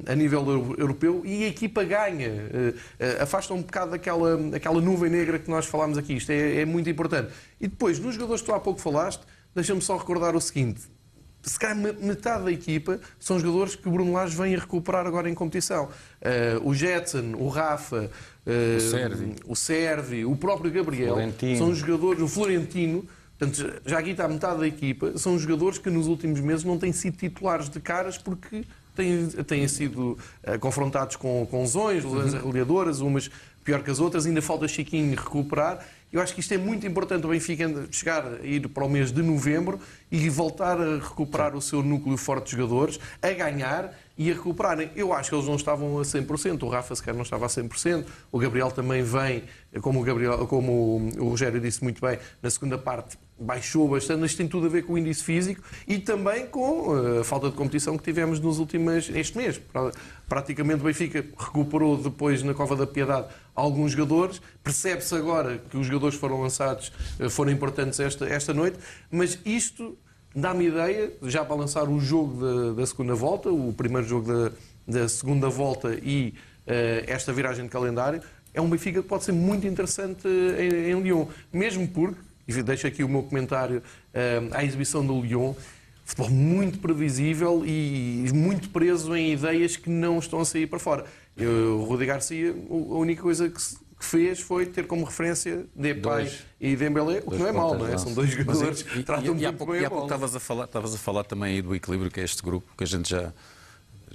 a nível europeu e a equipa ganha, eh, eh, afasta um bocado aquela, aquela nuvem negra que nós falámos aqui. Isto é, é muito importante. E depois, nos jogadores que tu há pouco falaste, deixa-me só recordar o seguinte: se calhar metade da equipa são jogadores que o Bruno Lage vem a recuperar agora em competição. Uh, o Jetson, o Rafa, uh, o, Servi. o Servi, o próprio Gabriel, Florentino. são jogadores, o Florentino, portanto, já aqui está metade da equipa, são jogadores que nos últimos meses não têm sido titulares de caras porque têm, têm sido uh, confrontados com, com lesões, lesões uhum. arreliadoras, umas pior que as outras, ainda falta Chiquinho recuperar. Eu acho que isto é muito importante o Benfica chegar a ir para o mês de novembro e voltar a recuperar o seu núcleo forte de jogadores, a ganhar e a recuperarem. Eu acho que eles não estavam a 100%, o Rafa sequer não estava a 100%, o Gabriel também vem, como o, Gabriel, como o Rogério disse muito bem, na segunda parte baixou bastante, mas tem tudo a ver com o índice físico e também com eh, a falta de competição que tivemos nos últimos, este mês. Praticamente o Benfica recuperou depois na Cova da Piedade alguns jogadores, percebe-se agora que os jogadores foram lançados, eh, foram importantes esta, esta noite, mas isto dá-me ideia, já para lançar o jogo da, da segunda volta, o primeiro jogo da, da segunda volta e uh, esta viragem de calendário, é um Benfica que pode ser muito interessante em, em Lyon, mesmo porque e deixo aqui o meu comentário uh, à exibição do Lyon. Futebol muito previsível e muito preso em ideias que não estão a sair para fora. Eu, o Rudi Garcia, a única coisa que, que fez foi ter como referência Depay dois, e Dembélé, o que não é mau, não é? São dois jogadores que tratam muito bem e há pouco estavas a falar, estavas a falar também aí do equilíbrio que é este grupo, que a gente já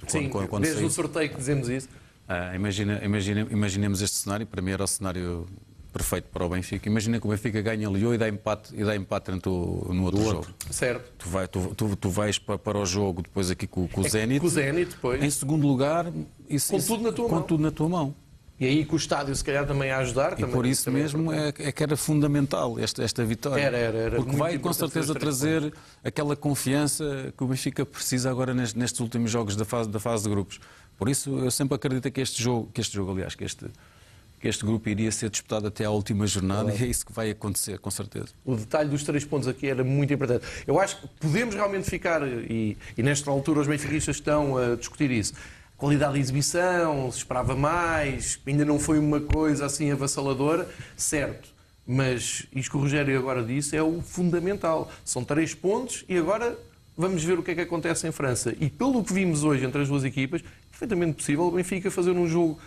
Sim, quando, quando desde saiu, o sorteio que dizemos isso. Ah, imagina, imagina, imaginemos este cenário, para mim era o cenário perfeito para o Benfica. Imagina que o Benfica ganha Lyon e dá empate, e dá empate o, no outro, jogo. Certo. Tu, vai, tu, tu, tu vais para, para, o jogo depois aqui com, com o é Zenit. Com o Zenit, depois. Em segundo lugar, isso, com isso, tudo na tua com mão. tudo na tua mão. E aí com o estádio se calhar também a ajudar. E também, por isso mesmo é, é, que era fundamental esta, esta vitória. Era, era, era Porque vai com certeza trazer aquela confiança que o Benfica precisa agora nestes, nestes últimos jogos da fase, da fase de grupos. Por isso eu sempre acredito que este jogo, que este jogo aliás, que este, este grupo iria ser disputado até à última jornada e é isso que vai acontecer, com certeza. O detalhe dos três pontos aqui era muito importante. Eu acho que podemos realmente ficar, e, e nesta altura os benfiquistas estão a discutir isso, qualidade de exibição, se esperava mais, ainda não foi uma coisa assim avassaladora, certo. Mas isto que o Rogério agora disse é o fundamental. São três pontos e agora vamos ver o que é que acontece em França. E pelo que vimos hoje entre as duas equipas, é perfeitamente possível o Benfica fazer um jogo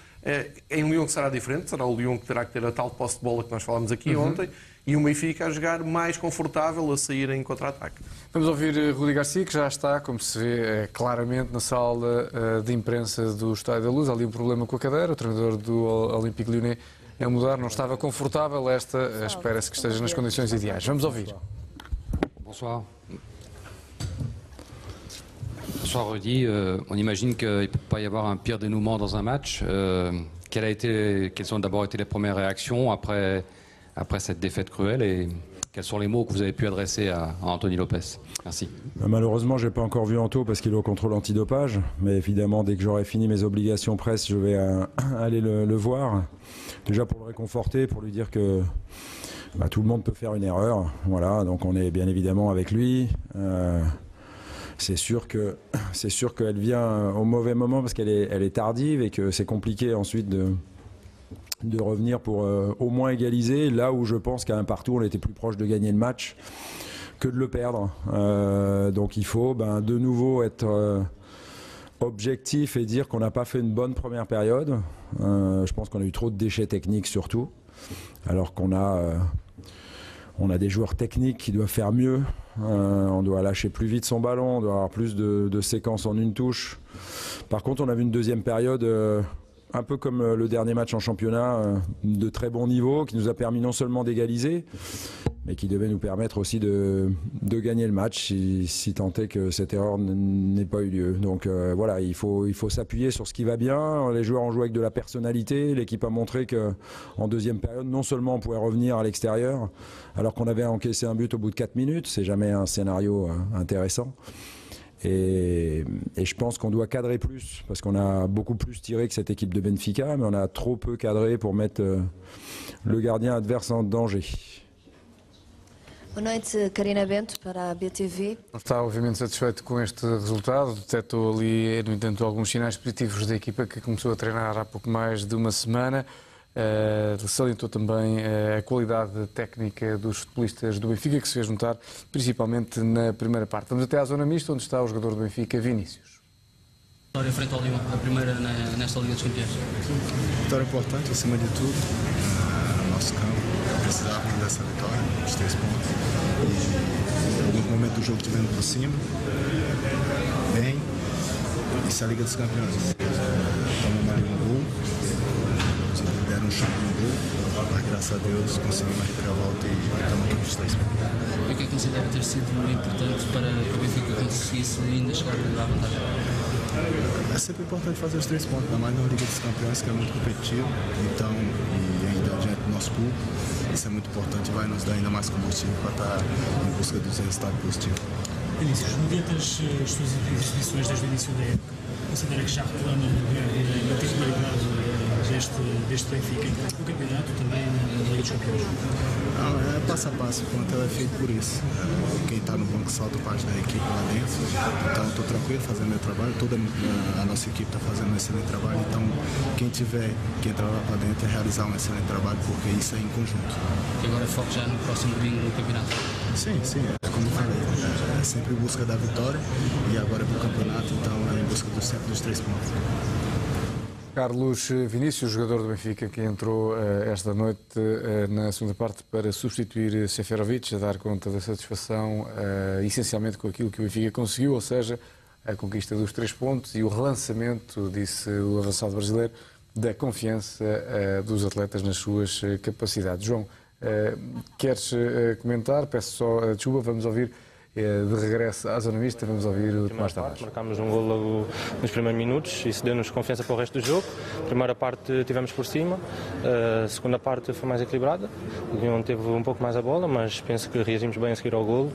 em Lyon que será diferente, será o Lyon que terá que ter a tal posse de bola que nós falámos aqui Uhum. ontem, e o Benfica a jogar mais confortável, a sair em contra-ataque. Vamos ouvir eh, Rudi Garcia, que já está, como se vê eh, claramente, na sala eh, de imprensa do Estádio da Luz. Há ali um problema com a cadeira. O treinador do Ol- Olympique Lyonnais a mudar não estava confortável. Esta espera-se que esteja nas condições ideais. Vamos ouvir. Bonsoir. Bonsoir Rudy. Euh, on imagine qu'il ne peut pas y avoir un pire dénouement dans un match. Euh, quelles ont d'abord été les premières réactions après, cette défaite cruelle et quels sont les mots que vous avez pu adresser à, Anthony Lopez? Merci. Bah, Malheureusement, j'ai pas encore vu Anto parce qu'il est au contrôle antidopage. Mais évidemment, dès que j'aurai fini mes obligations presse, je vais euh, aller le, le voir. Déjà pour le réconforter, pour lui dire que bah, tout le monde peut faire une erreur. Voilà, donc on est bien évidemment avec lui. Euh, c'est sûr qu'elle vient au mauvais moment parce qu'elle est, tardive et que c'est compliqué ensuite de revenir pour euh, au moins égaliser. Là où je pense qu'à un partout, on était plus proche de gagner le match que de le perdre. Euh, donc il faut ben, de nouveau être euh, objectif et dire qu'on n'a pas fait une bonne première période. Euh, je pense qu'on a eu trop de déchets techniques surtout, alors qu'on a, euh, on a des joueurs techniques qui doivent faire mieux. Euh, on doit lâcher plus vite son ballon, on doit avoir plus de, de séquences en une touche. Par contre, on a vu une deuxième période. euh, un peu comme euh, le dernier match en championnat, euh, de très bon niveau, qui nous a permis non seulement d'égaliser, mais qui devait nous permettre aussi de, gagner le match, si, tant est que cette erreur n'ait pas eu lieu. Donc euh, voilà, il faut, il faut s'appuyer sur ce qui va bien. Les joueurs ont joué avec de la personnalité. L'équipe a montré qu'en deuxième période, non seulement on pouvait revenir à l'extérieur, alors qu'on avait encaissé un but au bout de 4 minutes, c'est jamais un scénario intéressant. Et, et je pense qu'on doit cadrer plus, parce qu'on a beaucoup plus tiré que cette équipe de Benfica, mais on a trop peu cadré pour mettre euh, le gardien adverse en danger. Boa noite, Karina Bento, para a BTV. Está, obviamente, satisfeito com este resultado. Detectou ali, no entanto, alguns sinais positivos da equipa que começou a treinar há pouco mais de uma semana. Uh, salientou também uh, a qualidade técnica dos futebolistas do Benfica, que se fez notar principalmente na primeira parte. Vamos até à zona mista, onde está o jogador do Benfica, Vinícius. Vitória frente ao Lyon, a primeira na- nesta Liga dos Campeões. Vitória importante, acima de tudo. Ah, nosso campo precisava dessa vitória, os três pontos. E em algum momento do jogo tivemos por cima, bem. Isso é a Liga dos Campeões. Tomamos ali um gol, mas graças a Deus conseguimos a reviravolta e estamos aqui com os três pontos. O que é que considera ter sido importante para que o Benfica conseguisse ainda chegar à vantagem? É sempre importante fazer os três pontos, ainda mais na Liga dos Campeões, que é muito competitivo. Então, e ainda diante do nosso público, isso é muito importante e vai nos dar ainda mais combustível para estar em busca dos resultados positivos. Vinícius, mediante as, as suas exibições desde o início da época, considera que já reclama a titularidade eh, deste, deste Benfica no campeonato também na Liga dos Campeões? Não, é passo a passo, o plantel é feito por isso. Quem está no banco salta parte da equipe lá dentro. Então estou tranquilo fazendo meu trabalho, toda a nossa equipe está fazendo um excelente trabalho. Então quem tiver que entrar lá para dentro é realizar um excelente trabalho, porque isso é em conjunto. E agora foco já no próximo domingo no campeonato. Sim, sim, é como falei, é sempre em busca da vitória e agora é para o campeonato, então é em busca do sempre dos três pontos. Carlos Vinícius, jogador do Benfica, que entrou eh, esta noite eh, na segunda parte para substituir Seferovic, a dar conta da satisfação, eh, essencialmente com aquilo que o Benfica conseguiu, ou seja, a conquista dos três pontos e o relançamento, disse o avançado brasileiro, da confiança dos atletas nas suas capacidades. João, queres comentar? Peço só eh, desculpa, vamos ouvir de regresso à zona mista, vamos ouvir o Tomás Tavares. Marcámos um gol logo nos primeiros minutos, isso deu-nos confiança para o resto do jogo. Primeira parte tivemos por cima, a segunda parte foi mais equilibrada. O Lyon teve um pouco mais a bola, mas penso que reagimos bem a seguir ao golo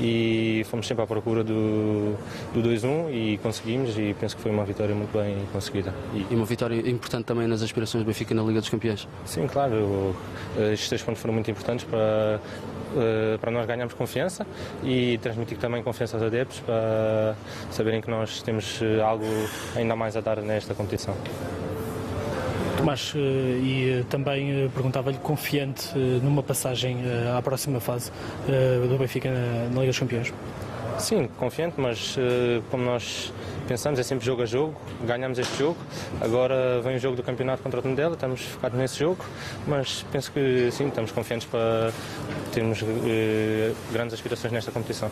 e fomos sempre à procura do, do 2-1 e conseguimos e penso que foi uma vitória muito bem conseguida. E uma vitória importante também nas aspirações do Benfica na Liga dos Campeões. Sim, claro, estes três pontos foram muito importantes para, eh, para nós ganharmos confiança e transmitir também confiança aos adeptos para saberem que nós temos eh, algo ainda mais a dar nesta competição. Tomás, eh, e eh, também eh, perguntava-lhe confiante eh, numa passagem eh, à próxima fase eh, do Benfica na, Liga dos Campeões. Sim, confiante, mas como nós pensamos, é sempre jogo a jogo. Ganhamos este jogo, agora vem o jogo do campeonato contra o Tondela, estamos focados nesse jogo, mas penso que sim, estamos confiantes para termos uh, grandes aspirações nesta competição.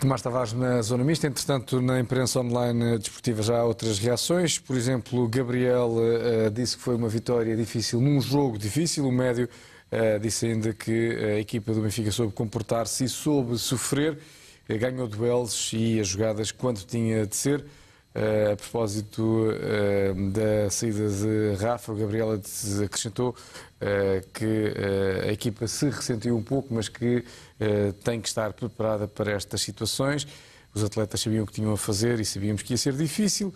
Tomás Tavares na zona mista, entretanto, na imprensa online desportiva já há outras reações. Por exemplo, Gabriel uh, disse que foi uma vitória difícil num jogo difícil. O médio uh, disse ainda que a equipa do Benfica soube comportar-se e soube sofrer. Uh, ganhou duelos e as jogadas quando tinha de ser. Uh, a propósito uh, da saída de Rafa, o Gabriel acrescentou que a equipa se ressentiu um pouco, mas que tem que estar preparada para estas situações. Os atletas sabiam o que tinham a fazer e sabíamos que ia ser difícil.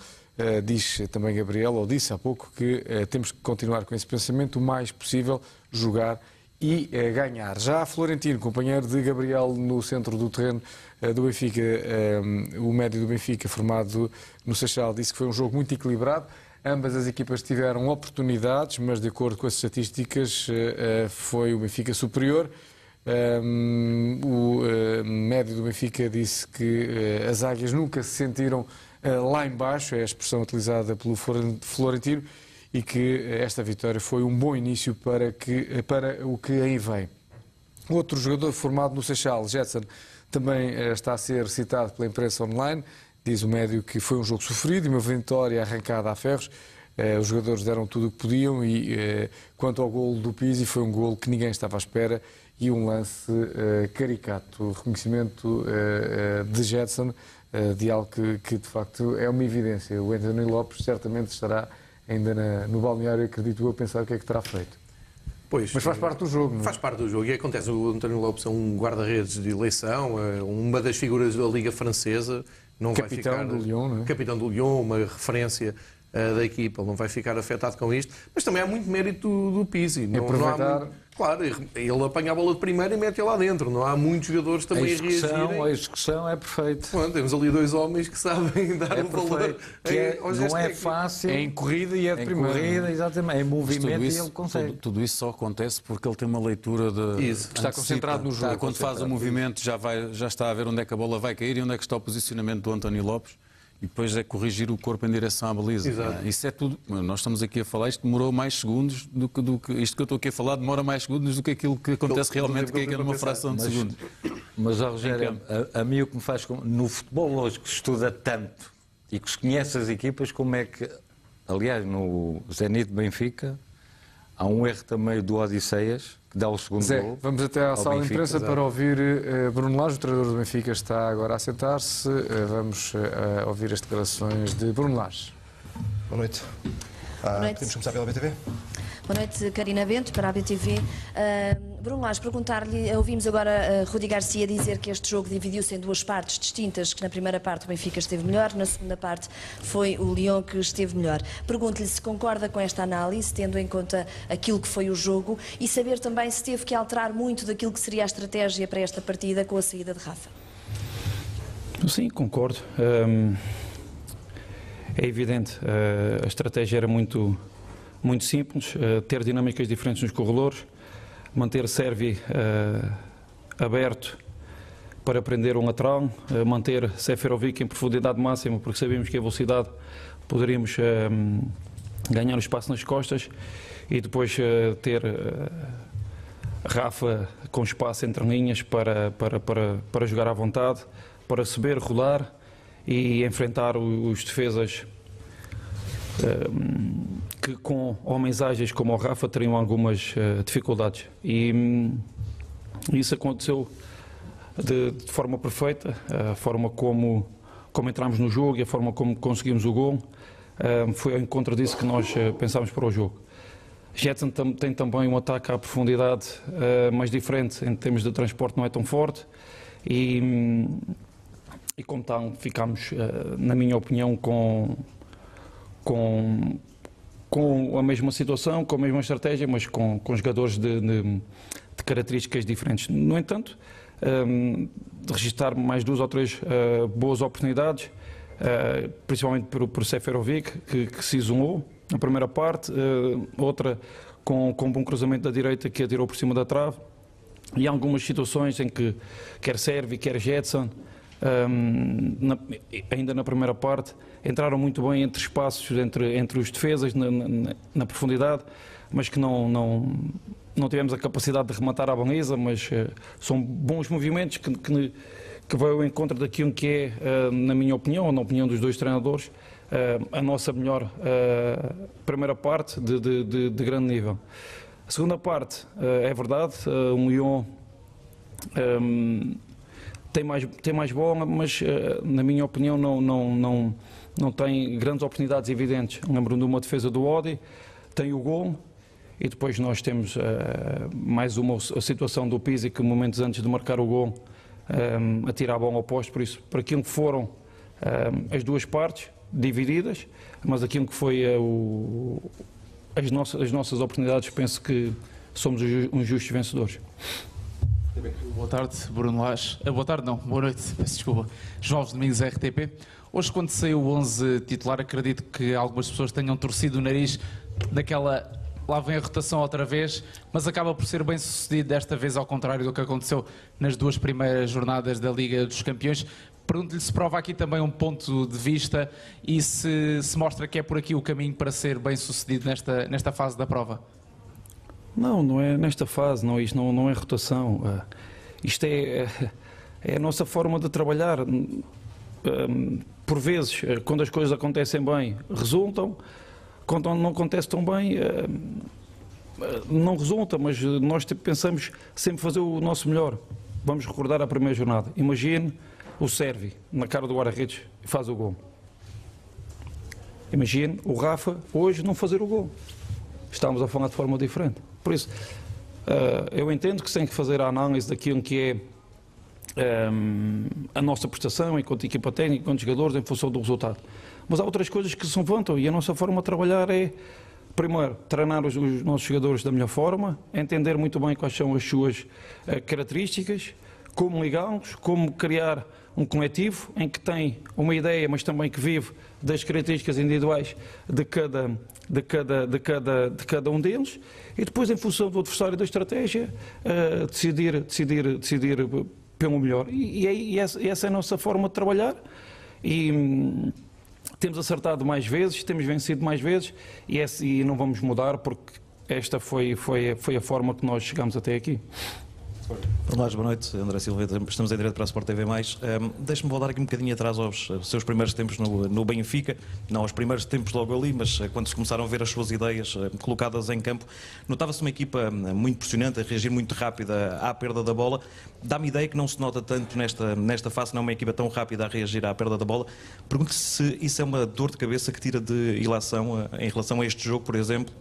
diz também Gabriel, ou disse há pouco, que temos que continuar com esse pensamento o mais possível, jogar e ganhar. Já Florentino, companheiro de Gabriel no centro do terreno, eh, do Benfica, eh, o médio do Benfica, formado no Seixal, disse que foi um jogo muito equilibrado. Ambas as equipas tiveram oportunidades, mas de acordo com as estatísticas, eh, foi o Benfica superior. O médio do Benfica disse que as águias nunca se sentiram lá embaixo, é a expressão utilizada pelo Florentino, e que esta vitória foi um bom início para, que, para o que aí vem. Outro jogador formado no Seixal, Jetson, também eh, está a ser citado pela imprensa online. Diz o médio que foi um jogo sofrido e uma vitória arrancada a ferros. Eh, os jogadores deram tudo o que podiam e, eh, quanto ao golo do Pizzi, foi um golo que ninguém estava à espera e um lance caricato. O reconhecimento de Jetson de algo que, que, de facto, é uma evidência. O Anthony Lopes certamente estará ainda na, no balneário, acredito eu, a pensar o que é que terá feito. Pois, Mas faz parte do jogo, não é? Faz parte do jogo e acontece. O António Lopes é um guarda-redes de eleição, é uma das figuras da Liga Francesa. Não capitão vai ficar, do Lyon, não é? Capitão do Lyon, uma referência uh, da equipa. Ele não vai ficar afetado com isto. Mas também há muito mérito do, do Pizzi. Não, aproveitar... não há muito... Claro, ele apanha a bola de primeira e mete-a lá dentro. Não há muitos jogadores também a, execução, a reagirem. A execução é perfeita. Bom, temos ali dois homens que sabem dar é o valor. Que é, não é fácil. É em corrida e é de em primeira. corrida, exatamente. É em movimento isso, e ele consegue. Tudo, tudo, isso só acontece porque ele tem uma leitura de... Isso, está concentrado no jogo. Quando faz o movimento já, vai, já está a ver onde é que a bola vai cair e onde é que está o posicionamento do António Lopes e depois é corrigir o corpo em direção à baliza. Exato. Isso é tudo. Nós estamos aqui a falar, isto demorou mais segundos do que, do que, Isto que eu estou aqui a falar demora mais segundos do que aquilo que acontece realmente, que é, numa fração de mas, segundos. Mas, Rogério, a, a mim o que me faz. No futebol hoje que se estuda tanto e que se conhece as equipas, como é que. Aliás, no Zenit Benfica, há um erro também do Odisseias que dá o segundo Zé, gol. Vamos até à sala de imprensa para ouvir uh, Bruno Lage, o treinador do Benfica está agora a sentar-se. Uh, vamos uh, ouvir as declarações de Bruno Lage. Boa noite. Boa noite. Podemos começar pela BTV? Boa noite, Karina Bento, para a BTV. Uh, Bruno Lage, perguntar-lhe, ouvimos agora uh, Rudi Garcia dizer que este jogo dividiu-se em duas partes distintas, que na primeira parte o Benfica esteve melhor, na segunda parte foi o Lyon que esteve melhor. Pergunto-lhe se concorda com esta análise, tendo em conta aquilo que foi o jogo, e saber também se teve que alterar muito daquilo que seria a estratégia para esta partida com a saída de Rafa. Sim, concordo. Um, é evidente, uh, a estratégia era muito muito simples, uh, ter dinâmicas diferentes nos corredores, manter Servi uh, aberto para prender um lateral, uh, manter Seferovic em profundidade máxima, porque sabíamos que a velocidade poderíamos ganhar espaço nas costas e depois ter Rafa com espaço entre linhas para, para, para, para jogar à vontade, para subir, rolar e enfrentar os defesas que com homens ágeis como o Rafa teriam algumas uh, dificuldades. E um, isso aconteceu de, de, forma perfeita, a forma como, como entramos no jogo e a forma como conseguimos o gol uh, foi ao encontro disso que nós uh, pensámos para o jogo. Jetson tem também um ataque à profundidade mais diferente, em termos de transporte não é tão forte e, um, e como tal ficámos, na minha opinião, com, com com a mesma situação, com a mesma estratégia, mas com, com jogadores de, de, de características diferentes. No entanto, um, registrar mais duas ou três uh, boas oportunidades, uh, principalmente por, por Seferovic, que, que se isolou na primeira parte, uh, outra com, com um bom cruzamento da direita que atirou por cima da trave, e algumas situações em que quer Servi, quer Jetson, um, na, ainda na primeira parte, entraram muito bem entre espaços, entre, entre os defesas, na, na, na profundidade, mas que não, não, não tivemos a capacidade de rematar a baliza, mas uh, são bons movimentos que, que, que vai ao encontro daquilo que é, uh, na minha opinião, na opinião dos dois treinadores, uh, a nossa melhor primeira parte de, de, de, de, grande nível. A segunda parte, é verdade, um Lyon um, tem, mais, tem mais bola, mas na minha opinião não, não, não, não tem grandes oportunidades evidentes. Lembro-me de uma defesa do Odi, tem o gol, e depois nós temos uh, mais uma situação do Pizzi que momentos antes de marcar o gol um, atira a bola ao posto, por isso, para aquilo que foram um, as duas partes divididas, mas aquilo que foi uh, o, as, nossas, as nossas oportunidades, penso que somos uns justos vencedores. Boa tarde, Bruno Lage. Uh, boa tarde, não, boa noite, peço desculpa. João Domingos, RTP. Hoje, quando saiu o 11 titular, acredito que algumas pessoas tenham torcido o nariz daquela lá vem a rotação outra vez, mas acaba por ser bem sucedido desta vez, ao contrário do que aconteceu nas duas primeiras jornadas da Liga dos Campeões. Pergunto-lhe se prova aqui também um ponto de vista e se, se mostra que é por aqui o caminho para ser bem sucedido nesta, nesta fase da prova. Não, não é nesta fase, não, isto não, não é rotação. Uh, isto é, é a nossa forma de trabalhar. Uh, por vezes, uh, quando as coisas acontecem bem, resultam quando não acontece tão bem, eh, não resulta, mas nós pensamos sempre fazer o nosso melhor. Vamos recordar a primeira jornada. Imagine o Servi na cara do guarda-redes e faz o gol. Imagine o Rafa hoje não fazer o gol. Estamos a falar de forma diferente. Por isso, eh, eu entendo que se tem que fazer a análise daquilo que é eh, a nossa prestação enquanto equipa técnica, enquanto jogadores, em função do resultado. Mas há outras coisas que se levantam e a nossa forma de trabalhar é, primeiro, treinar os, os nossos jogadores da melhor forma, entender muito bem quais são as suas uh, características, como ligá-los, como criar um coletivo em que tem uma ideia, mas também que vive das características individuais de cada, de cada, de cada, de cada um deles e depois, em função do adversário da estratégia, uh, decidir, decidir, decidir pelo melhor. E, e, essa, essa é a nossa forma de trabalhar. E, hum, temos acertado mais vezes, temos vencido mais vezes e, esse, e não vamos mudar porque esta foi, foi, foi a forma que nós chegamos até aqui. Olá, boa noite. André Silva, estamos em direto para a Sport TV+. Um, Deixe-me voltar aqui um bocadinho atrás aos, seus primeiros tempos no, no, Benfica. Não aos primeiros tempos logo ali, mas uh, quando se começaram a ver as suas ideias uh, colocadas em campo, notava-se uma equipa uh, muito pressionante, a reagir muito rápida à perda da bola. Dá-me ideia que não se nota tanto nesta, nesta fase, não é uma equipa tão rápida a reagir à perda da bola. Pergunto se isso é uma dor de cabeça que tira de ilação em relação a este jogo, por exemplo,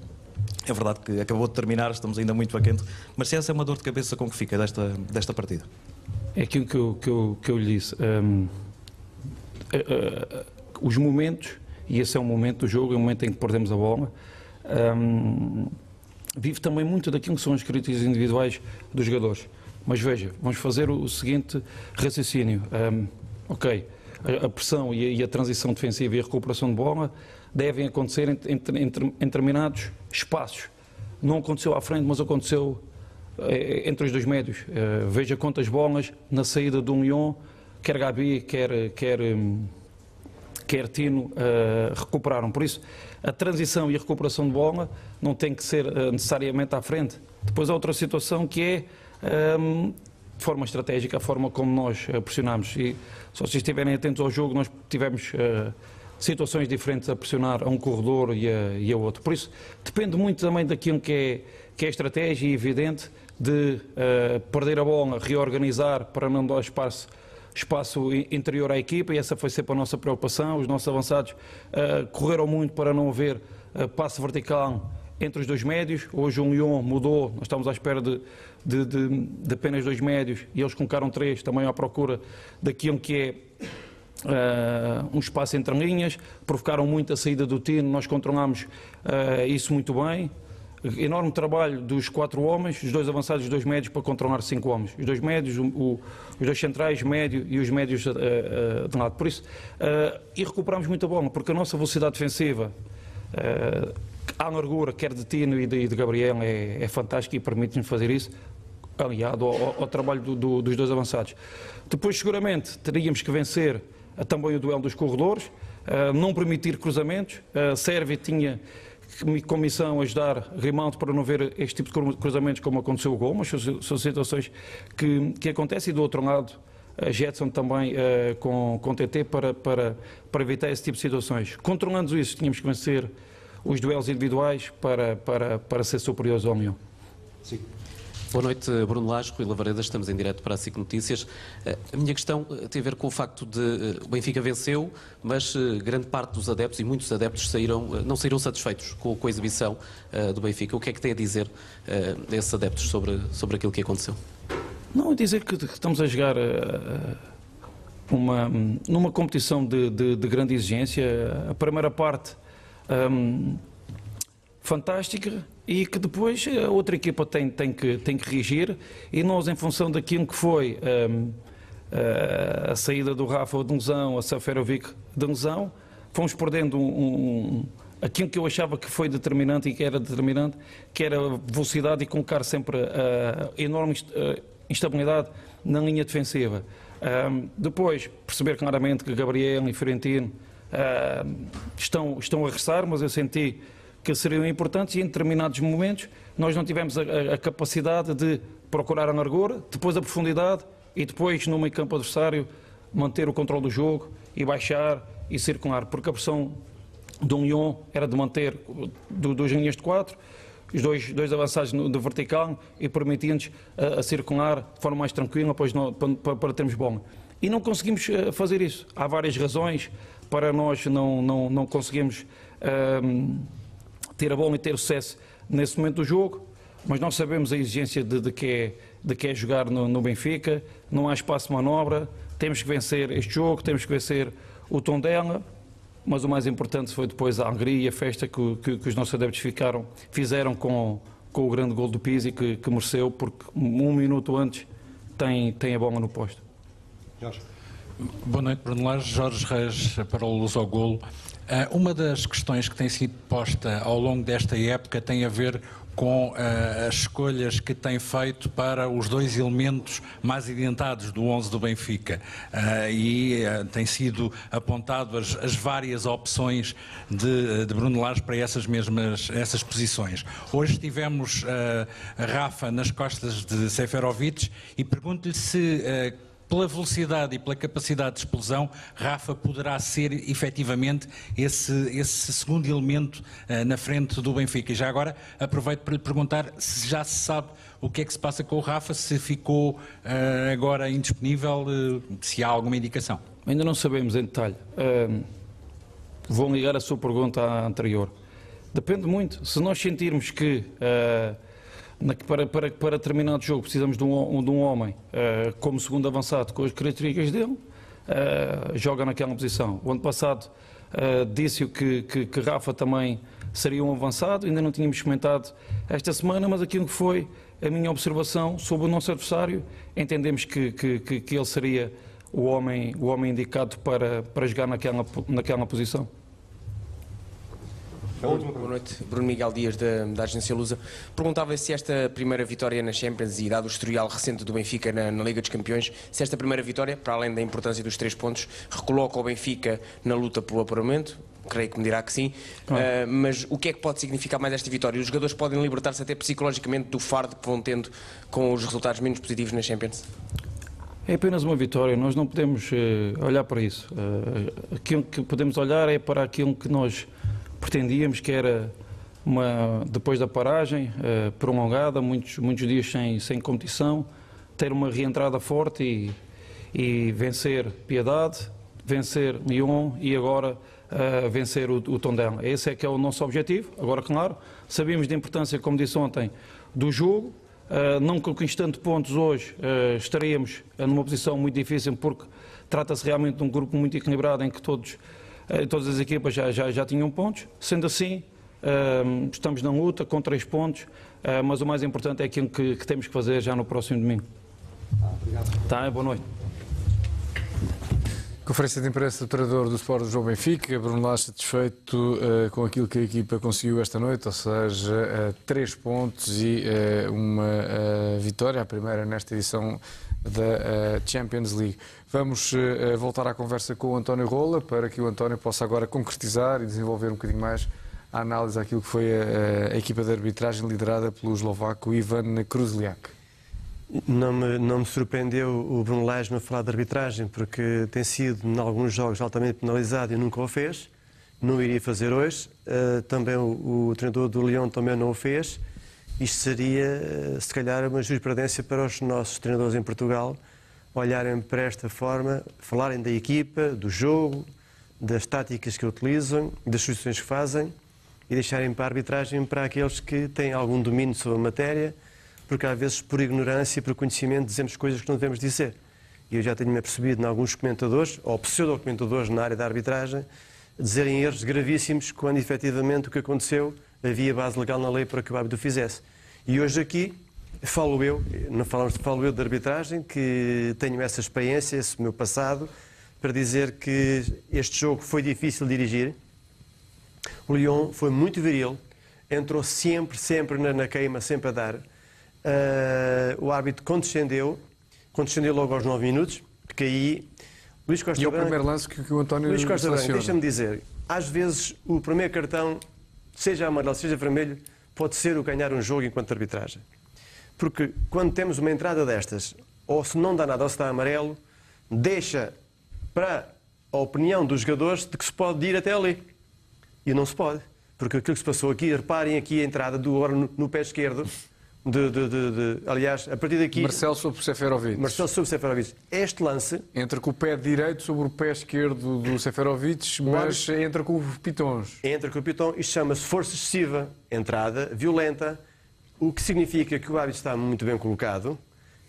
é verdade que acabou de terminar, estamos ainda muito a quente, mas se essa é uma dor de cabeça, como que fica desta, desta partida? É aquilo que eu, que eu, que eu lhe disse. Um, uh, uh, os momentos, e esse é o momento do jogo, é o momento em que perdemos a bola, um, vive também muito daquilo que são as características individuais dos jogadores. Mas veja, vamos fazer o, seguinte raciocínio. Um, ok, a, a pressão e a, e a transição defensiva e a recuperação de bola devem acontecer em, em, em, determinados espaços. Não aconteceu à frente, mas aconteceu eh, entre os dois médios. Uh, veja quantas bolas na saída do Lyon, quer Gabi, quer, quer, um, quer Tino, recuperaram. Por isso, a transição e a recuperação de bola não tem que ser necessariamente à frente. Depois há outra situação que é, um, de forma estratégica, a forma como nós pressionamos. E se vocês estiverem atentos ao jogo, nós tivemos situações diferentes a pressionar a um corredor e a, e a outro. Por isso, depende muito também daquilo que é, que é estratégia evidente de uh, perder a bola, reorganizar para não dar espaço, espaço interior à equipa e essa foi sempre a nossa preocupação. Os nossos avançados uh, correram muito para não haver uh, passo vertical entre os dois médios. Hoje o Lyon mudou, nós estamos à espera de, de, de, de apenas dois médios e eles colocaram três, também à procura daquilo que é Uh, um espaço entre linhas, provocaram muito a saída do Tino, nós controlámos uh, isso muito bem. Enorme trabalho dos quatro homens, os dois avançados e os dois médios para controlar cinco homens. Os dois médios, o, os dois centrais, médio e os médios uh, de lado. Por isso, e recuperámos muito a bola, porque a nossa velocidade defensiva, à largura, quer de Tino e de, e de Gabriel, é, é fantástica e permite-nos fazer isso aliado ao, ao trabalho do, do, dos dois avançados. Depois, seguramente, teríamos que vencer também o duelo dos corredores, uh, não permitir cruzamentos. A Sérvia tinha como missão ajudar Grimaldo para não ver este tipo de cruzamentos como aconteceu o gol, mas são, situações que, que acontecem. E do outro lado, a Jetson também com, com TT para, para, para evitar esse tipo de situações. Controlando isso, tínhamos que vencer os duelos individuais para, para, para ser superiores ao Leão. Sim. Boa noite, Bruno Lage, Rui Lavareda, estamos em direto para a SIC Notícias. Eh, a minha questão eh, tem a ver com o facto de o Benfica venceu, mas grande parte dos adeptos e muitos adeptos saíram, não saíram satisfeitos com, a exibição do Benfica. O que é que tem a dizer esses adeptos sobre, sobre aquilo que aconteceu? Não, dizer que estamos a jogar uma, numa competição de, de, de grande exigência. A primeira parte um, fantástica e que depois a outra equipa tem, tem, que, tem que reagir e nós, em função daquilo que foi um, a, a saída do Rafa lesão, a Saferovic lesão, fomos perdendo um, um, aquilo que eu achava que foi determinante e que era determinante, que era velocidade e colocar sempre a enorme instabilidade na linha defensiva. Um, depois, perceber claramente que Gabriel e Fiorentino uh, estão, estão a regressar, mas eu senti que seriam importantes e em determinados momentos nós não tivemos a, a, capacidade de procurar a largura, depois a profundidade e depois no meio campo adversário manter o controle do jogo e baixar e circular, porque a pressão do Lyon era de manter duas linhas de quatro, os dois, dois avançados no, de vertical e permitindo-nos a, a, circular de forma mais tranquila pois não, para, para, termos bola. E não conseguimos eh, fazer isso. Há várias razões para nós não, não, não conseguirmos um, ter a bola e ter sucesso nesse momento do jogo, mas nós sabemos a exigência de, de, que, é, de que é jogar no, no Benfica, não há espaço de manobra, temos que vencer este jogo, temos que vencer o tom dela mas o mais importante foi depois a alegria e a festa que, que, que os nossos adeptos ficaram, fizeram com, com o grande gol do Pizzi, que, que mereceu, porque um minuto antes tem, tem a bola no posto. Jorge. Boa noite, Bruno Lares. Jorge Reis para o Luz ao Golo. Eh, uma das questões que tem sido posta ao longo desta época tem a ver com uh, as escolhas que tem feito para os dois elementos mais identitados do 11 do Benfica. Uh, e uh, tem sido apontado as, as várias opções de, de, Bruno Lage para essas mesmas essas posições. Hoje tivemos Rafa nas costas de Seferovic e pergunto-lhe se pela velocidade e pela capacidade de explosão, Rafa poderá ser efetivamente esse, esse segundo elemento uh, na frente do Benfica. E já agora aproveito para lhe perguntar se já se sabe o que é que se passa com o Rafa, se ficou uh, agora indisponível, uh, se há alguma indicação. Ainda não sabemos em detalhe. vou ligar a sua pergunta à anterior. Depende muito. Se nós sentirmos que para, para, para determinado jogo precisamos de um, de um homem uh, como segundo avançado com as características dele, uh, joga naquela posição. O ano passado uh, disse-o que, que, que, Rafa também seria um avançado, ainda não tínhamos comentado esta semana, mas aquilo que foi a minha observação sobre o nosso adversário, entendemos que, que, que, ele seria o homem, o homem indicado para, para jogar naquela, naquela posição. Boa noite, Bruno Miguel Dias da, da Agência Lusa. Perguntava se esta primeira vitória na Champions e dado o historial recente do Benfica na, na, Liga dos Campeões, se esta primeira vitória, para além da importância dos três pontos, recoloca o Benfica na luta pelo apuramento, creio que me dirá que sim, claro. uh, mas o que é que pode significar mais esta vitória? Os jogadores podem libertar-se até psicologicamente do fardo que vão tendo com os resultados menos positivos na Champions? É apenas uma vitória, nós não podemos uh, olhar para isso. Uh, aquilo que podemos olhar é para aquilo que nós pretendíamos que era uma, depois da paragem uh, prolongada, muitos, muitos dias sem, sem competição, ter uma reentrada forte e, e vencer Piedade, vencer Lyon e agora uh, vencer o, o Tondela. Esse é que é o nosso objetivo. Agora, claro, sabemos da importância, como disse ontem, do jogo. Uh, não conquistando pontos hoje, uh, numa posição muito difícil porque trata-se realmente de um grupo muito equilibrado em que todos eh, todas as equipas já, já, já tinham pontos. Sendo assim, ehm, estamos na luta com três pontos, eh, mas o mais importante é aquilo que, que temos que fazer já no próximo domingo. obrigado. Tá, boa noite. Conferência de imprensa do treinador do Sport João Benfica, Bruno Lage satisfeito uh, com aquilo que a equipa conseguiu esta noite, ou seja, uh, três pontos e uh, uma vitória, a primeira nesta edição da Champions League. Vamos voltar à conversa com o António Rola para que o António possa agora concretizar e desenvolver um bocadinho mais a análise daquilo que foi a, a equipa de arbitragem liderada pelo eslovaco Ivan Kruzliak. Não me, não me surpreendeu o Bruno Lage falar de arbitragem, porque tem sido, em alguns jogos, altamente penalizado e nunca o fez. Não iria fazer hoje. Uh, também o, o, treinador do Leão também não o fez. Isto seria, uh, se calhar, uma jurisprudência para os nossos treinadores em Portugal olharem para esta forma, falarem da equipa, do jogo, das táticas que utilizam, das soluções que fazem e deixarem para a arbitragem para aqueles que têm algum domínio sobre a matéria porque às vezes, por ignorância e por conhecimento, dizemos coisas que não devemos dizer. E eu já tenho-me apercebido em alguns comentadores, ou pseudo-comentadores na área da arbitragem, dizerem erros gravíssimos quando efetivamente o que aconteceu havia base legal na lei para que o árbitro fizesse. E hoje aqui falo eu, não falamos, falo eu de arbitragem, que tenho essa experiência, esse meu passado, para dizer que este jogo foi difícil de dirigir. O Lyon foi muito viril, entrou sempre, sempre na, na queima, sempre a dar. Uh, o árbitro condescendeu, condescendeu logo aos 9 minutos, porque aí Luís Costa E é o Branco, primeiro lance que, que o António Luís Costa Branco, deixa-me dizer, às vezes o primeiro cartão, seja amarelo, seja vermelho, pode ser o ganhar um jogo enquanto arbitragem. Porque quando temos uma entrada destas, ou se não dá nada ou se dá amarelo, deixa para a opinião dos jogadores de que se pode ir até ali. E não se pode. Porque aquilo que se passou aqui, reparem aqui a entrada do Ouro no, pé esquerdo, de, de, de, de, aliás, a partir daqui. Marcelo sobre Seferovic. Marcelo sobre Seferovic. Este lance. Entra com o pé direito sobre o pé esquerdo do Seferovic, mas entra com os pitons. Entra com o pitão. Isto chama-se força excessiva, entrada violenta, o que significa que o árbitro está muito bem colocado,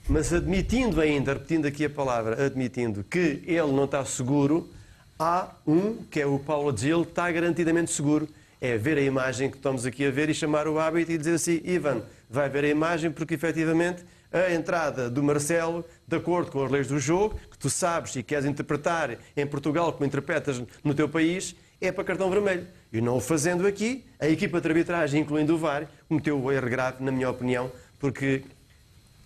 mas admitindo ainda, repetindo aqui a palavra, admitindo que ele não está seguro, há um, que é o Paulo Gil, que está garantidamente seguro. É ver a imagem que estamos aqui a ver e chamar o árbitro e dizer assim: Ivan vai ver a imagem, porque efetivamente a entrada do Marcelo, de acordo com as leis do jogo, que tu sabes e queres interpretar em Portugal como interpretas no teu país, é para cartão vermelho. E não o fazendo aqui, a equipa de arbitragem, incluindo o VAR, cometeu o erro grave, na minha opinião, porque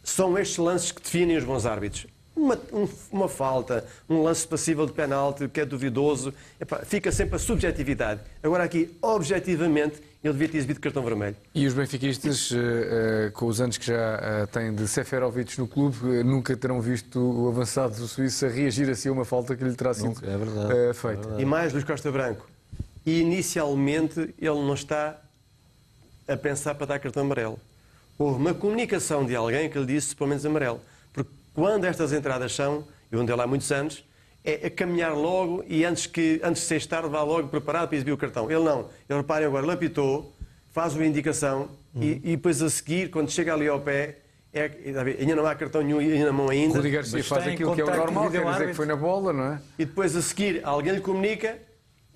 são estes lances que definem os bons árbitros. Uma, um, uma falta, um lance passível de penalti que é duvidoso, epá, fica sempre a subjetividade. Agora aqui, objetivamente, ele devia ter exibido cartão vermelho. E os benfiquistas, uh, uh, com os anos que já uh, têm de Seferovic no clube, nunca terão visto o avançado do Suíço a reagir assim a uma falta que lhe terá sido é verdade. feita. É verdade. E mais, Luís Costa Branco, inicialmente ele não está a pensar para dar cartão amarelo. Houve uma comunicação de alguém que lhe disse pelo menos amarelo. Porque quando estas entradas são, eu andei lá há muitos anos, é, é caminhar logo e antes, que, antes de ser tarde vá logo preparado para exibir o cartão. Ele não. Ele, reparem agora, ele apitou, faz uma indicação uhum. e, e, depois a seguir, quando chega ali ao pé, é, ainda não há cartão nenhum na mão ainda. Rudi Garcia faz aquilo que é o normal, quer dizer que foi na bola, não é? E depois a seguir alguém lhe comunica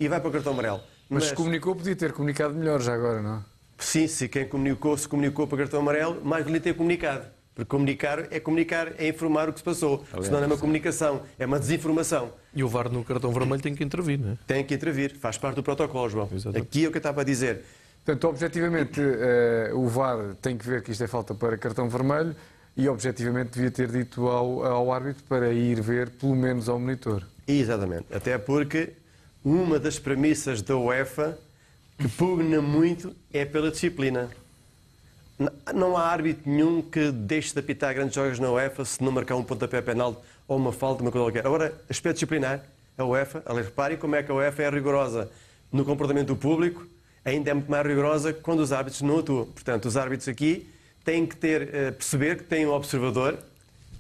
e vai para o cartão amarelo. Mas, Mas se comunicou, podia ter comunicado melhor já agora, não é? Sim, se quem comunicou se comunicou para o cartão amarelo, mais valia ter comunicado. Porque comunicar é comunicar, é informar o que se passou. Aliás, Senão não é uma comunicação, é uma desinformação. E o VAR no cartão vermelho tem que intervir, não é? Tem que intervir, faz parte do protocolo, João. Exatamente. Aqui é o que eu estava a dizer. Portanto, objetivamente, uh, o VAR tem que ver que isto é falta para cartão vermelho e, objetivamente, devia ter dito ao, ao árbitro para ir ver, pelo menos, ao monitor. Exatamente. Até porque uma das premissas da UEFA que pugna muito é pela disciplina. Não há árbitro nenhum que deixe de apitar grandes jogos na UEFA se não marcar um pontapé penal ou uma falta, uma coisa qualquer. Agora, aspecto disciplinar, a UEFA, aliás, reparem como é que a UEFA é rigorosa no comportamento do público, ainda é muito mais rigorosa quando os árbitros não atuam. Portanto, os árbitros aqui têm que ter, uh, perceber que têm um observador,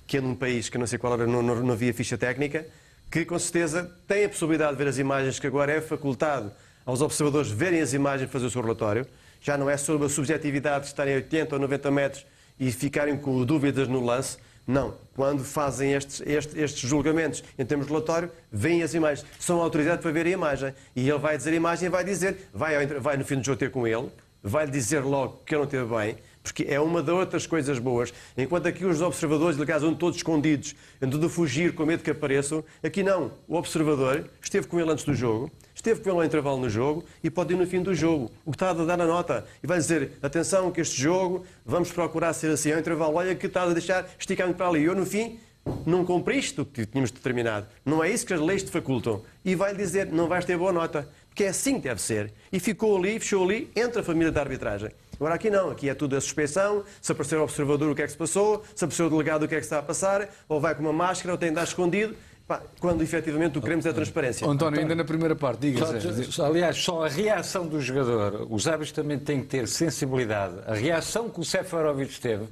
que é num país que não sei qual era, não, não, não havia ficha técnica, que com certeza tem a possibilidade de ver as imagens, que agora é facultado aos observadores verem as imagens e fazer o seu relatório já não é sobre a subjetividade de estarem a 80 ou 90 metros e ficarem com dúvidas no lance. Não. Quando fazem estes, estes, estes julgamentos em termos de relatório, veem as imagens. São autorizados para ver a imagem. E ele vai dizer a imagem e vai dizer, vai, vai no fim do jogo ter com ele, vai dizer logo que ele não esteve bem, porque é uma das outras coisas boas. Enquanto aqui os observadores, aliás, andam todos escondidos, andam de fugir com medo que apareçam, aqui não. O observador esteve com ele antes do jogo, esteve com ele ao intervalo no jogo e pode ir no fim do jogo. O que está a dar a nota. E vai dizer, atenção que este jogo, vamos procurar ser assim ao intervalo. Olha que está a deixar esticando para ali. Eu, no fim, não cumpriste o que tínhamos determinado. Não é isso que as leis te facultam. E vai dizer, não vais ter boa nota. Porque é assim que deve ser. E ficou ali, fechou ali, entre a família da arbitragem. Agora aqui não, aqui é tudo a suspeição, se aparecer o observador o que é que se passou, se aparecer o delegado o que é que está a passar, ou vai com uma máscara, ou tem de dar escondido, Pá, quando efetivamente o que queremos é transparência. António, ainda na primeira parte, diga Só- Aliás, só a reação do jogador, os árbitros também têm que ter sensibilidade. A reação que o Seferovic teve,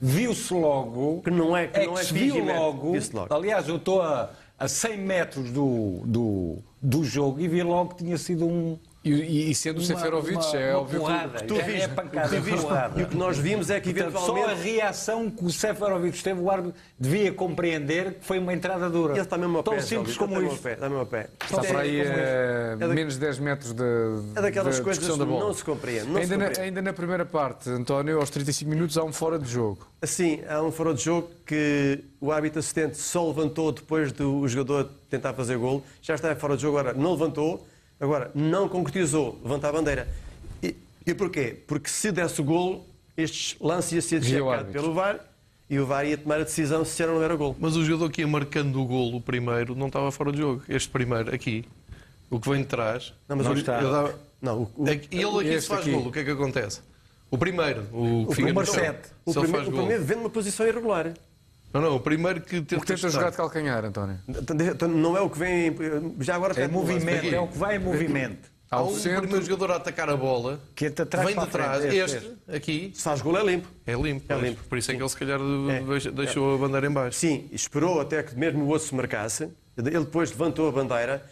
viu-se logo. Que não é que, não é se viu logo. Viu-se logo. Aliás, eu estou a, a 100 metros do, do, do jogo e vi logo que tinha sido um. E, e- e sendo o Seferovic, é óbvio que- porrada. que tu é, viste, é pancada, tu viste, porrada. e o que nós vimos é que, eventualmente- Só a reação que o Seferovic teve, o árbitro devia compreender que foi uma entrada dura. Ele está mesmo Tão pé, simples Sérgio, como pé, está mesmo ao pé. Está por é aí a É da- menos de 10 metros de, É daquelas da coisas que não se compreende, não se ainda, na, compreende. ainda na primeira parte, António, aos 35 minutos há um fora de jogo. Assim, há um fora de jogo que o árbitro assistente só levantou depois do jogador tentar fazer golo. Já está fora de jogo agora, não levantou. Agora, não concretizou, levanta a bandeira. E, e porquê? Porque se desse o golo, este lance ia ser o árbitro. pelo VAR e o VAR ia tomar a decisão se era ou não era golo. Mas o jogador que ia marcando o golo primeiro não estava fora de jogo. Este primeiro, aqui, o que vem de trás. Não, mas eu- o- eu dava- Não, o, Aqui- E ele aqui se faz aqui. golo, o que é que acontece? O primeiro, o que o fica no número chão. 7. O primeiro, o primeiro vem numa posição irregular. Não, não, o primeiro que tenta, O que tenta jogar de calcanhar, António. Então, Não é o que vem. Já agora É movimento, é o que vai em movimento. Há Ao um centro. primeiro jogador a atacar a bola, Que entra atrás vem de frente, trás, este, este, aqui, Se faz golo é limpo. é limpo. É limpo. Por isso é que ele se calhar É. deixou a bandeira em baixo. Sim, esperou até que mesmo o outro se marcasse. Ele depois levantou a bandeira.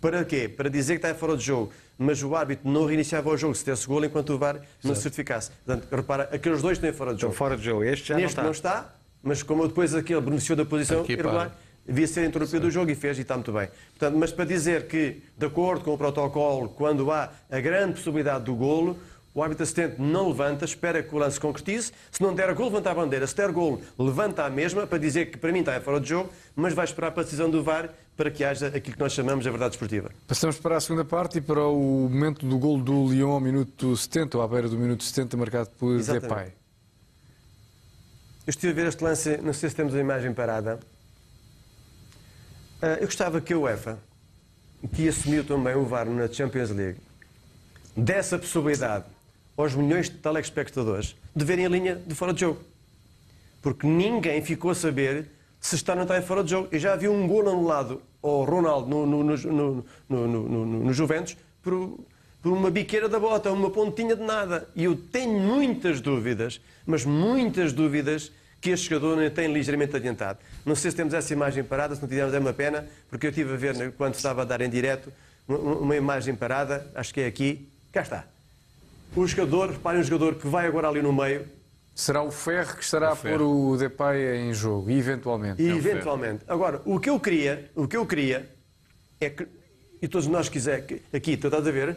Para quê? Para dizer que está fora de jogo. Mas o árbitro não reiniciava o jogo se desse golo enquanto o VAR não se certificasse. Portanto, repara, aqueles dois estão fora de Estão jogo. fora de jogo. Este já Neste não não está. está, mas como depois aquele beneficiou da posição Aqui irregular, para. devia ser interrompido o jogo e fez e está muito bem. Portanto, mas para dizer que, de acordo com o protocolo, quando há a grande possibilidade do golo, o árbitro assistente não levanta, espera que o lance concretize. Se não der golo, levanta a bandeira. Se der golo, levanta a mesma para dizer que para mim está fora de jogo, mas vai esperar para a decisão do VAR para que haja aquilo que nós chamamos a verdade esportiva. Passamos para a segunda parte e para o momento do gol do Lyon ao minuto 70, ou à beira do minuto 70, marcado por Exatamente. Depay. Eu estive a ver este lance, não sei se temos a imagem parada. Ah, eu gostava que a UEFA, que assumiu também o VAR na Champions League, desse a possibilidade aos milhões de telespectadores de verem a linha de fora de jogo. Porque ninguém ficou a saber se está não está em fora de jogo. Eu já vi um gol anulado ao Ronaldo no, no, no, no, Juventus por, por uma biqueira da bota, uma pontinha de nada. E eu tenho muitas dúvidas, mas muitas dúvidas que este jogador tem ligeiramente adiantado. Não sei se temos essa imagem parada, se não tivermos é uma pena, porque eu estive a ver né, quando estava a dar em direto uma, imagem parada, acho que é aqui, cá está. O jogador, reparem o jogador que vai agora ali no meio, Será o Ferro que estará a pôr o Depay em jogo, eventualmente. E, eventualmente. Agora, o que eu queria, o que eu queria é que, e todos nós quiser, que- aqui, tu estás a ver,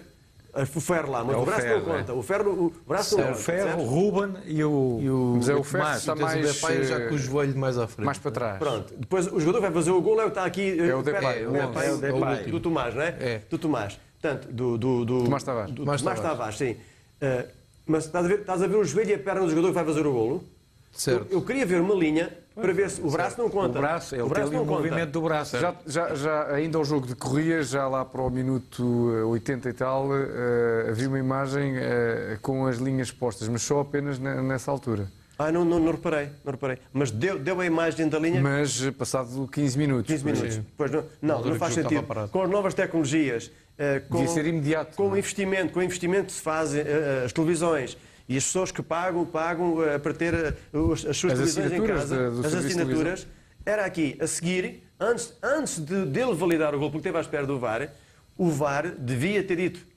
o ferro lá, mas É o o braço ferro, não é. conta. O ferro, o braço não É o conta. Ferro, o? Ruben e o, Mas é o e Ferro que Tomás. está Tens o mais, Depay já com o eh, joelho mais à frente. mais para trás. Pronto. Depois o jogador vai fazer o gol, é o que está aqui. É o Depay, é o o. Depay, É o Depay. do, Tomás, não é? É. Do Tomás. Portanto, do, do, do Tomás Tavares. Do, Tomás Tomás Tavares. Tavares, sim. Eh, mas estás a, ver, estás a ver o joelho e a perna do jogador que vai fazer o golo? Certo. Eu, eu queria ver uma linha para ver se o braço não O conta. braço, ele o braço não o conta. movimento do braço. Já, já, já, ainda ao jogo de Corria, já lá para o minuto eh, 80 e tal, eh, havia uma imagem eh, com as linhas postas, mas só apenas ne- nessa altura. Ah, não, não, não reparei, não reparei. Mas deu, deu a imagem da linha. Mas passado 15 minutos. 15 minutos. Pois não, não, não faz sentido. Com as novas tecnologias, eh, com, ser imediato, com o é? investimento, com o investimento que se faz eh, eh, as televisões e as pessoas que pagam, pagam para ter as suas As televisões em casa, do as de assinaturas, era aqui, a seguir, antes, antes de, dele validar o gol, porque esteve à espera do VAR, o VAR devia ter dito,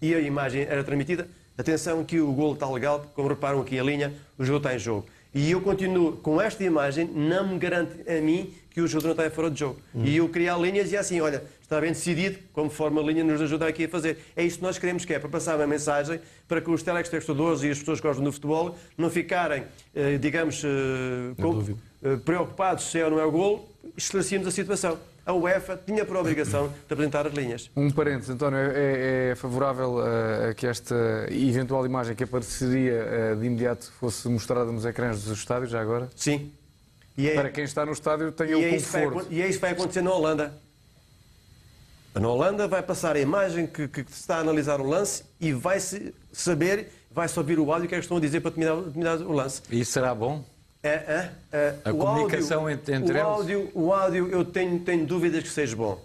e a imagem era transmitida, atenção que o gol está legal, como reparam aqui a linha, o jogo está em jogo. E eu continuo com esta imagem, não me garante a mim que o jogador não está fora de jogo. E eu criar linhas e assim, olha, está bem decidido, como forma a linha nos ajuda aqui a fazer. É isso que nós queremos, que é para passar uma mensagem para que os telespectadores e as pessoas que gostam do futebol não ficarem, eh, digamos, eh, com- eh, preocupados se é ou não é o gol, esclarecemos a situação. A UEFA tinha por obrigação de apresentar as linhas. Um parênteses, António, é, é favorável a, a que esta eventual imagem que apareceria eh, de imediato fosse mostrada nos ecrãs dos estádios, já agora? Sim. E é- Para quem está no estádio tenha o é, vai, conforto. acon- e é isso que vai acontecer na Holanda. Na Holanda vai passar a imagem que, que está a analisar o lance e vai-se saber, vai-se ouvir o áudio que é que estão a dizer para terminar, terminar o lance. E isso será bom? É, é, é, A o comunicação áudio, entre- entre o eles? áudio, o áudio, eu tenho, tenho dúvidas que seja bom.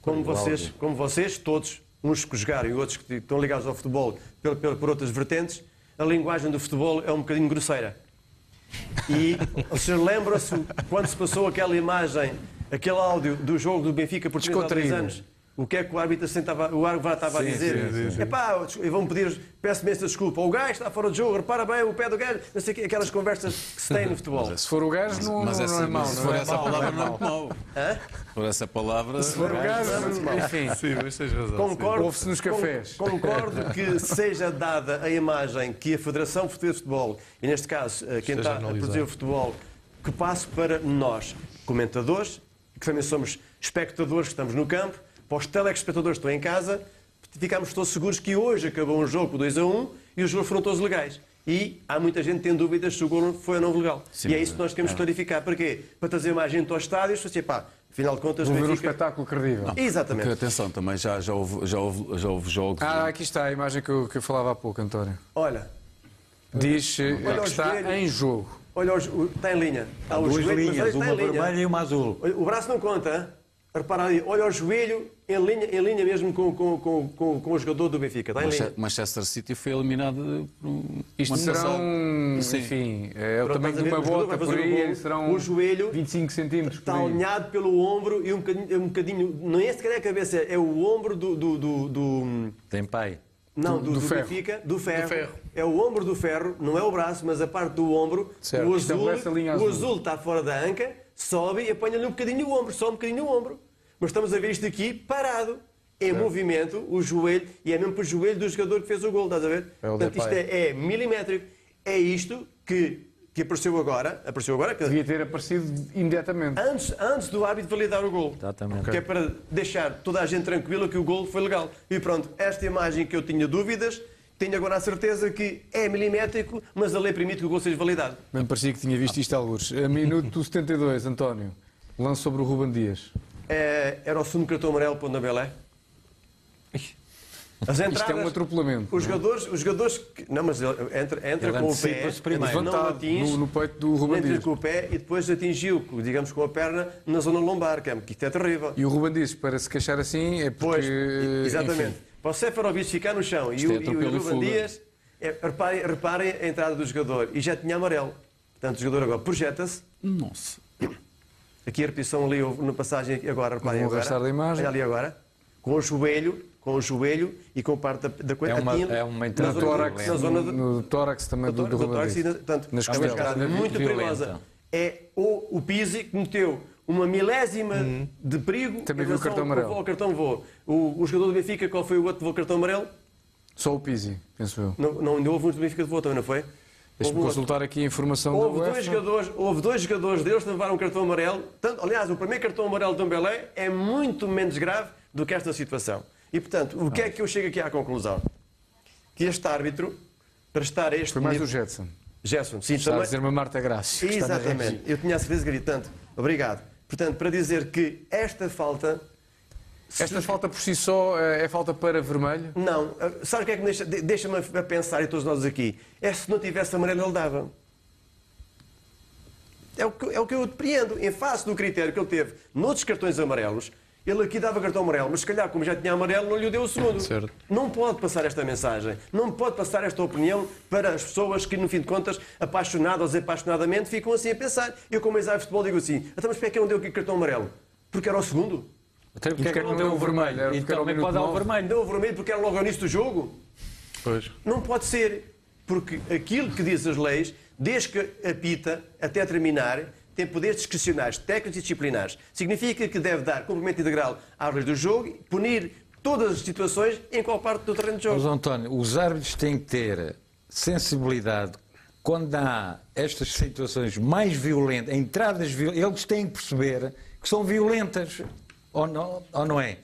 Como O vocês, áudio. como vocês, todos, uns que jogaram e outros que estão ligados ao futebol por, por, por outras vertentes, a linguagem do futebol é um bocadinho grosseira. E vocês lembram-se quando se passou aquela imagem, aquele áudio do jogo do Benfica por 3 ou 3 Descontraído. anos? O que é que o árbitro sentava, o árbitro estava Sim, a dizer? sim, sim, sim. Epá, e vão pedir, peço imensa desculpa. O gajo está fora de jogo, repara bem o pé do gajo, não sei aquelas conversas que se tem no futebol. Se for o gajo, não, Mas não, essa- não é mau. se não for é essa palavra, não é não é mau. mau. Por essa palavra. Se for o gajo, enfim. Sim, mas tens razão. Concordo, Ouve-se nos cafés. con- Concordo que seja dada a imagem que a Federação Portuguesa de Futebol, e neste caso eh, quem Esteja está a produzir o futebol, que passe para nós, comentadores, que também somos espectadores que estamos no campo, para os telespectadores que estão em casa, ficamos todos seguros que hoje acabou um jogo por 2 a 1 e os gols foram todos legais. E há muita gente que tem dúvidas se o gol foi ou não legal. Sim, e é isso que nós queremos é. clarificar. Para quê? Para trazer mais gente aos estádios, assim, pá, afinal de contas, Vou ver um espetáculo credível. Exatamente. Porque, atenção, também já, já, houve, já, houve, já houve jogos. Ah, aqui está a imagem que eu, que eu falava há pouco, António. Olha, Diz eh, Olha que está joelhos. em jogo. Olha, os- está em linha. Há o duas joelho, mas linhas, uma linha. vermelha e uma azul. O braço não conta. Repara ali, olha o joelho em linha, em linha mesmo com, com, com, com, com o jogador do Benfica. Está em linha. Manche- Manchester City foi eliminado por um. Isto serão. Sim. enfim, é o tamanho de uma bota por aí, gol. serão O joelho 25 centímetros Está alinhado pelo ombro e um bocadinho, um bocadinho não é sequer a cabeça, é o ombro do. do, do, do- Tem pai. não, Do- do, do ferro. Benfica, do ferro. Do ferro. É o ombro do ferro, não é o braço, mas a parte do ombro. Certo. O é azul, linha o azul. azul está fora da anca, sobe e apanha-lhe um bocadinho o ombro, só um bocadinho o ombro. Mas estamos a ver isto aqui parado, em movimento, o joelho, e é mesmo para o joelho do jogador que fez o gol, estás a ver? É o Portanto, isto é, é milimétrico. É isto que, que apareceu agora, apareceu agora, que Devia ter aparecido imediatamente. antes, antes do árbitro validar o gol. Exatamente. Que é para deixar toda a gente tranquila que o gol foi legal. E pronto, esta imagem que eu tinha dúvidas, tenho agora a certeza que é milimétrico, mas a lei permite que o gol seja validado. Bem, parecia que tinha visto isto alguns. A minuto 72, António. Lance sobre o Ruben Dias. É, era o segundo cartão amarelo para o Belé. As entradas, Isto é um atropelamento. Os jogadores, os jogadores que, não, mas ele entra, entra Ele com o pé, primeiro. não atinge, no, no peito do Ruben entra Dias. com o pé e depois atingiu, digamos, com a perna na zona lombar, que é, que isto é terrível. E o Ruben Dias, para se queixar assim, é porque... Pois, exatamente. enfim, Para o Seferovic ficar no chão e Isto o, é e o Ruben. Dias, é, reparem, reparem a entrada do jogador. E já tinha amarelo. Portanto, o jogador agora projeta-se. Nossa. Aqui a repetição ali na passagem agora, reparem Vou agora. arrastar da imagem. Olha ali agora. Com o joelho, com o joelho e com parte da, da coisa. É uma- é uma na entrada tórax, na zona no, de, no tórax também do, do do tórax e, na- portanto, Nas é uma entrada muito Violenta. perigosa. É o, o Pizzi que meteu uma milésima de perigo Também viu o cartão ao- amarelo. ao cartão voou. O, o jogador do Benfica, qual foi o outro que levou o cartão amarelo? Só o Pizzi, penso eu. Não, não ainda houve uns do Benfica de voou também, não foi? Deixa-me consultar aqui a informação Houve da dois, UEFA. jogadores, houve dois jogadores deles que levaram um cartão amarelo. Tanto, aliás, o primeiro cartão amarelo do Belé é muito menos grave do que esta situação. E, portanto, o que é que eu chego aqui à conclusão? Que este árbitro, para estar a este Foi mais nível- o Jetson. Jetson, sim, Está a também. dizer uma Marta Graça. Exatamente. Eu tinha a certeza que tanto. Obrigado. Portanto, para dizer que esta falta. Esta falta por si só eh, é falta para vermelho? Não. Ah, Sabe o que é que me deixa- de- deixa-me a pensar, e todos nós aqui? É se não tivesse amarelo, ele dava. É o, que, é o que eu depreendo. Em face do critério que ele teve noutros cartões amarelos, ele aqui dava cartão amarelo, mas se calhar, como já tinha amarelo, não lhe deu o segundo. Certo. Não pode passar esta mensagem, não pode passar esta opinião para as pessoas que, no fim de contas, apaixonadas ou apaixonadamente, ficam assim a pensar. Eu, como ex de futebol, digo assim: então, mas porquê é que não deu aqui cartão amarelo? Porque era o segundo. Até porque E é que porque não deu o vermelho? Era porque Então era o também pode dar o vermelho. Deu o vermelho porque era logo ao início do jogo? Pois. Não pode ser. Porque aquilo que diz as leis desde que apita até terminar, tem poderes discricionários, técnicos e disciplinares. Significa que deve dar cumprimento integral às leis do jogo e punir todas as situações em qual parte do terreno de jogo. Mas, António, os árbitros têm que ter sensibilidade quando há estas situações mais violentas, entradas violentas, eles têm que perceber que são violentas, ou não, ou não é?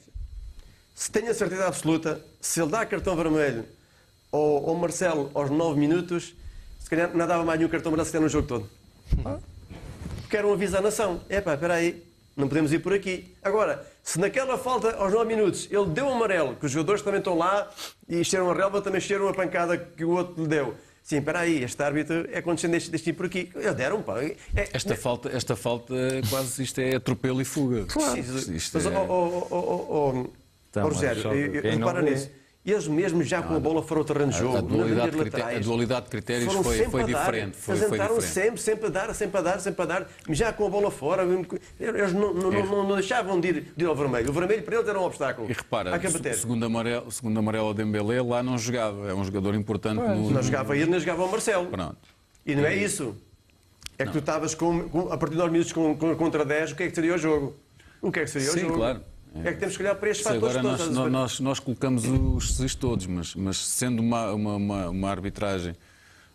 Se tenho a certeza absoluta, se ele dá cartão vermelho ao, ao Marcelo aos 9 minutos, se calhar não dava mais nenhum cartão vermelho se no jogo todo. Quero um aviso à nação. Epá, espera aí, não podemos ir por aqui. Agora, se naquela falta aos 9 minutos ele deu um amarelo, que os jogadores também estão lá e cheiram a relva, também cheiram a pancada que o outro lhe deu. Sim, espera aí, este árbitro é condescendente deste tipo por aqui. Eles deram, pá. É, Esta falta, esta falta, quase isto é atropelo e fuga. Claro. Isto, isto Mas, é- ó, ó, ó, Tá, ó, mas Rogério, eu- eu- repara nisso. Eles mesmo já com a bola fora ao terreno de a- jogo, a na dualidade laterais, a dualidade de critérios foram foi- sempre foi a dar. diferente, foi- Eles entraram sempre, sempre a dar, sempre a dar, sempre a dar, já com a bola fora. Eles não, não, não, não- não deixavam de ir, de ir ao vermelho. O vermelho para eles era um obstáculo. E repara, o segundo amarelo, o segundo amarelo ao Dembélé lá não jogava. É um jogador importante no. Não jogava ele, nem jogava o Marcelo. Pronto. E não é isso. É que tu estavas com, com- a partir de 9 minutos com, com- contra 10, o que é que seria o jogo? O que é que seria o Sim, jogo? claro. É que temos que olhar para estes Sim, fatores agora todos. nós, nós, nós, colocamos os SIS todos, mas, mas sendo uma, uma, uma, uma arbitragem,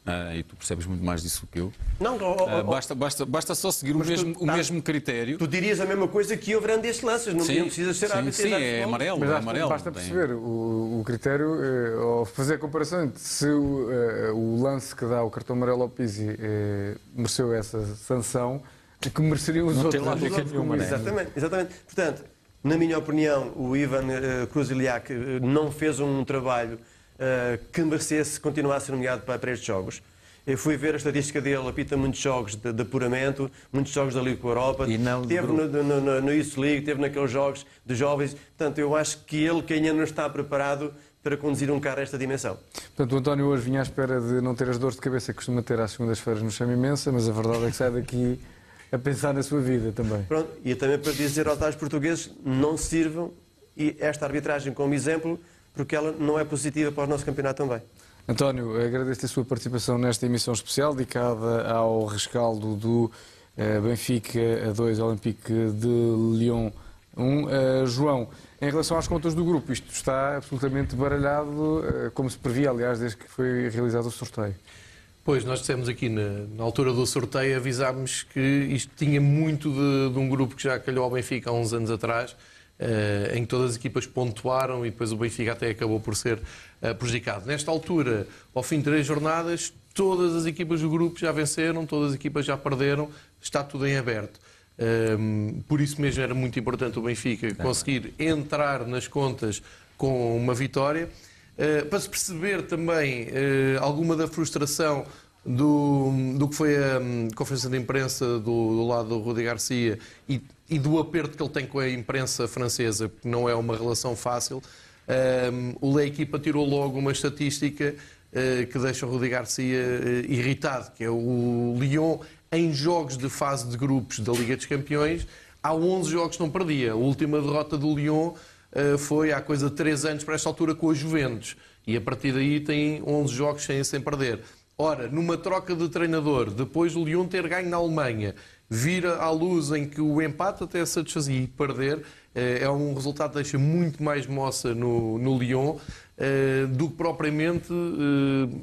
ah, e tu percebes muito mais disso que eu, Não, ah, basta, basta, basta só seguir o Mas tu- mesmo, o tá. mesmo critério. Tu dirias a mesma coisa que eu verão destes lances, não, Sim, não precisas ser sim, sim, é amarelo, Mas é amarelo. basta tem- perceber o, o critério, eh, ao fazer a comparação entre se o, eh, o lance que dá o cartão amarelo ao Pizzi eh, mereceu essa sanção, o que mereceriam os Não tem outros. lógica os outros nenhuma, né? Exatamente, exatamente. Portanto, na minha opinião, o Ivan uh, Kruziliak eh, não fez um trabalho eh, que merecesse continuar a ser nomeado para, para estes jogos. Eu fui ver a estatística dele, apita muitos jogos de, de apuramento, muitos jogos da Liga com a Europa, E não teve no, no, no, no League, teve naqueles jogos de jovens. Portanto, eu acho que ele que ainda não está preparado para conduzir um carro a esta dimensão. Portanto, o António hoje vinha à espera de não ter as dores de cabeça que costuma ter às segundas-feiras no Chama Imensa, mas a verdade é que sai daqui a pensar na sua vida também. Pronto, e também para dizer aos tais portugueses, não sirvam e esta arbitragem como exemplo, porque ela não é positiva para o nosso campeonato também. António, agradeço a sua participação nesta emissão especial dedicada ao rescaldo do eh, Benfica 2 Olympique de Lyon 1. Eh, João, em relação às contas do grupo, isto está absolutamente baralhado, eh, como se previa, aliás, desde que foi realizado o sorteio. Pois, nós dissemos aqui na, na altura do sorteio, avisámos que isto tinha muito de, de um grupo que já calhou ao Benfica há uns anos atrás, eh, em que todas as equipas pontuaram e depois o Benfica até acabou por ser eh, prejudicado. Nesta altura, ao fim de três jornadas, todas as equipas do grupo já venceram, todas as equipas já perderam, está tudo em aberto. Um, por isso mesmo era muito importante o Benfica conseguir entrar nas contas com uma vitória. Uh, para se perceber também uh, alguma da frustração do, do que foi a um, conferência de imprensa do, do lado do Rudi Garcia e, e do aperto que ele tem com a imprensa francesa, que não é uma relação fácil, um, o Lei Equipa tirou logo uma estatística uh, que deixa o Rudi Garcia uh, irritado, que é o Lyon em jogos de fase de grupos da Liga dos Campeões, há 11 jogos que não perdia. A última derrota do Lyon foi há coisa de 3 anos para esta altura com a Juventus. E a partir daí tem 11 jogos sem, sem perder. Ora, numa troca de treinador, depois do Lyon ter ganho na Alemanha, vir à luz em que o empate até satisfazia e perder, é um resultado que deixa muito mais moça no, no Lyon do que propriamente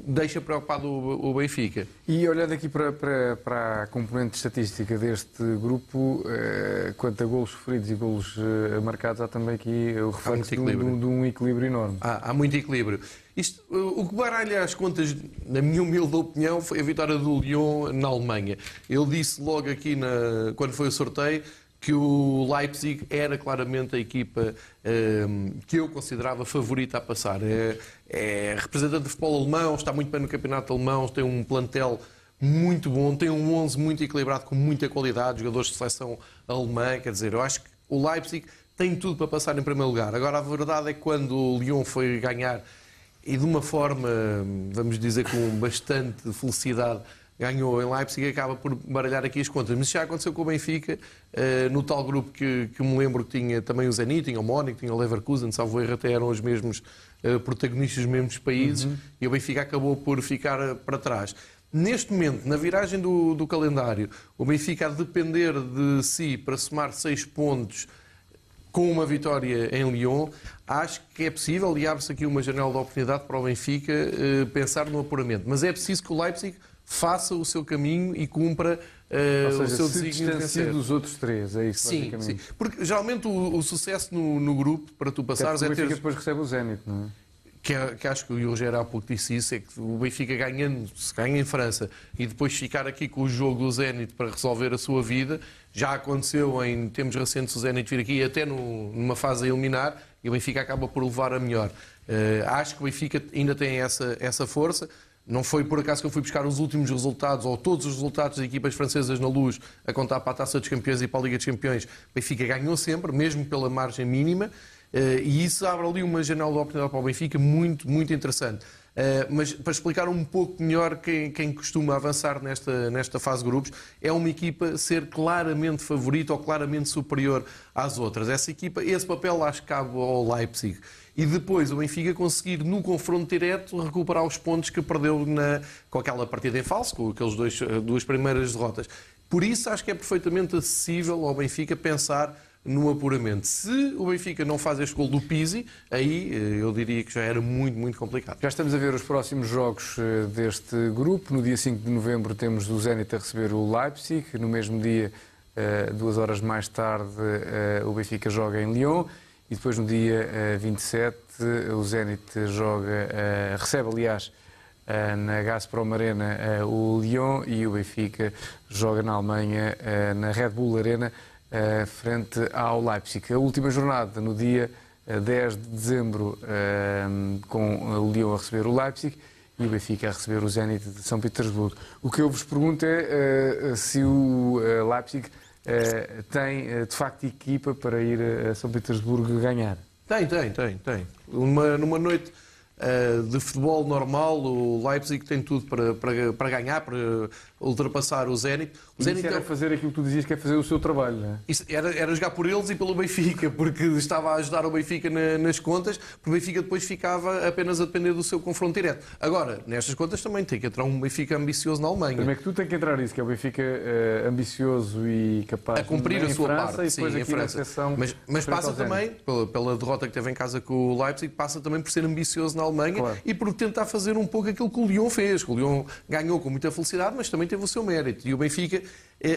deixa preocupado o, Benfica. E olhando aqui para, para, para, a componente estatística deste grupo, eh, quanto a golos sofridos e golos eh, marcados, há também aqui o reflexo de, um, de um equilíbrio enorme. Há, há muito equilíbrio. Isto, o que baralha as contas, na minha humilde opinião, foi a vitória do Lyon na Alemanha. Ele disse logo aqui, na, quando foi o sorteio, que o Leipzig era claramente a equipa um, que eu considerava favorita a passar. É, é, representante de futebol alemão, está muito bem no campeonato alemão, tem um plantel muito bom, tem um 11 muito equilibrado, com muita qualidade, jogadores de seleção alemã. Quer dizer, eu acho que o Leipzig tem tudo para passar em primeiro lugar. Agora, a verdade é que quando o Lyon foi ganhar, e de uma forma, vamos dizer, com bastante felicidade, ganhou em Leipzig e acaba por baralhar aqui as contas. Mas já aconteceu com o Benfica, uh, no tal grupo que, que me lembro que tinha também o Zenit, tinha o Mónaco, tinha o Leverkusen, salvo erro, até eram os mesmos uh, protagonistas dos mesmos países, uhum. e o Benfica acabou por ficar para trás. Neste momento, na viragem do, do calendário, o Benfica a depender de si para somar seis pontos com uma vitória em Lyon, acho que é possível e abre-se aqui uma janela de oportunidade para o Benfica eh, pensar no apuramento. Mas é preciso que o Leipzig faça o seu caminho e cumpra Ou seja, o seu se desígnio de dos outros três, é isso, Sim, sim. Porque geralmente o, o sucesso no, no grupo, para tu passares, Até é o ter. Benfica depois recebe o Zenit, não é? Que, é- que acho que o Rogério há pouco disse isso, é que o Benfica ganhando, se ganha em França e depois ficar aqui com o jogo do Zenit para resolver a sua vida, já aconteceu em tempos recentes o Zenit vir aqui até no- numa fase a eliminar e o Benfica acaba por levar a melhor. Eh, acho que o Benfica ainda tem essa, essa força. Não foi por acaso que eu fui buscar os últimos resultados ou todos os resultados das equipas francesas na luz a contar para a Taça dos Campeões e para a Liga dos Campeões. Benfica ganhou sempre, mesmo pela margem mínima. Eh, e isso abre ali uma janela de oportunidade para o Benfica muito, muito interessante. Eh, mas para explicar um pouco melhor quem, quem costuma avançar nesta, nesta fase de grupos, é uma equipa ser claramente favorita ou claramente superior às outras. Essa equipa, esse papel acho que cabe ao Leipzig. E depois o Benfica conseguir, no confronto direto, recuperar os pontos que perdeu na, com aquela partida em falso, com aquelas eh, duas primeiras derrotas. Por isso acho que é perfeitamente acessível ao Benfica pensar no apuramento. Se o Benfica não faz este gol do Pizzi, aí eh, eu diria que já era muito, muito complicado. Já estamos a ver os próximos jogos eh, deste grupo. No dia 5 de novembro temos o Zenit a receber o Leipzig. No mesmo dia, duas horas mais tarde, o Benfica joga em Lyon. E depois, no dia eh, 27, o Zenit joga, eh, recebe, aliás, eh, na Gazprom Arena eh, o Lyon e o Benfica joga na Alemanha, eh, na Red Bull Arena, eh, frente ao Leipzig. A última jornada, no dia eh, 10 de dezembro, eh, com o Lyon a receber o Leipzig e o Benfica a receber o Zenit de São Petersburgo. O que eu vos pergunto é eh, se o eh, Leipzig eh, tem, eh, de facto, equipa para ir a São Petersburgo ganhar. Tem, tem, tem, tem. Numa, numa noite eh, de futebol normal, o Leipzig tem tudo para, para, para ganhar, para ultrapassar o Zenit. O O Zenit Zenit era é- fazer aquilo que tu dizias que é fazer o seu trabalho, não é? Isso era, era jogar por eles e pelo Benfica, porque estava a ajudar o Benfica na- nas contas, porque o Benfica depois ficava apenas a depender do seu confronto direto. Agora, nestas contas também tem que entrar um Benfica ambicioso na Alemanha. Primeiro que tu tem que entrar nisso, que é o Benfica eh, ambicioso e capaz a cumprir a sua França, parte, e depois sim, aqui França. Mas, mas passa também, pela, pela derrota que teve em casa com o Leipzig, passa também por ser ambicioso na Alemanha e por tentar fazer um pouco aquilo que o Lyon fez. O Lyon ganhou com muita felicidade, mas também teve o seu mérito. E o Benfica,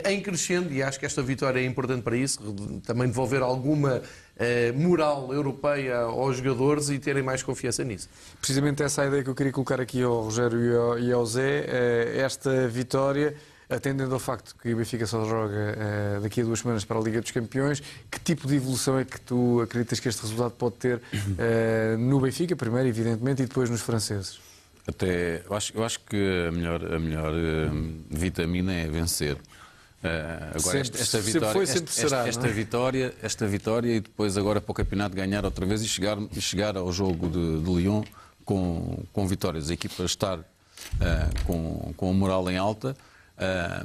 em crescendo, e acho que esta vitória é importante para isso, também devolver alguma eh, moral europeia aos jogadores e terem mais confiança nisso. Precisamente essa é a ideia que eu queria colocar aqui ao Rogério e ao, Zé. Eh, esta vitória, atendendo ao facto que o Benfica só joga eh, daqui a duas semanas para a Liga dos Campeões, que tipo de evolução é que tu acreditas que este resultado pode ter eh, no Benfica, primeiro, evidentemente, e depois nos franceses? Até, eu acho, eu acho que a melhor, a melhor eh, vitamina é vencer. Eh, agora Sempre- esta, esta vitória, foi, esta, será, esta, não é? vitória, esta vitória e depois agora para o campeonato ganhar outra vez e chegar, e chegar ao jogo de, de Lyon com, com vitórias. A equipa estar eh, com, com a moral em alta. eh,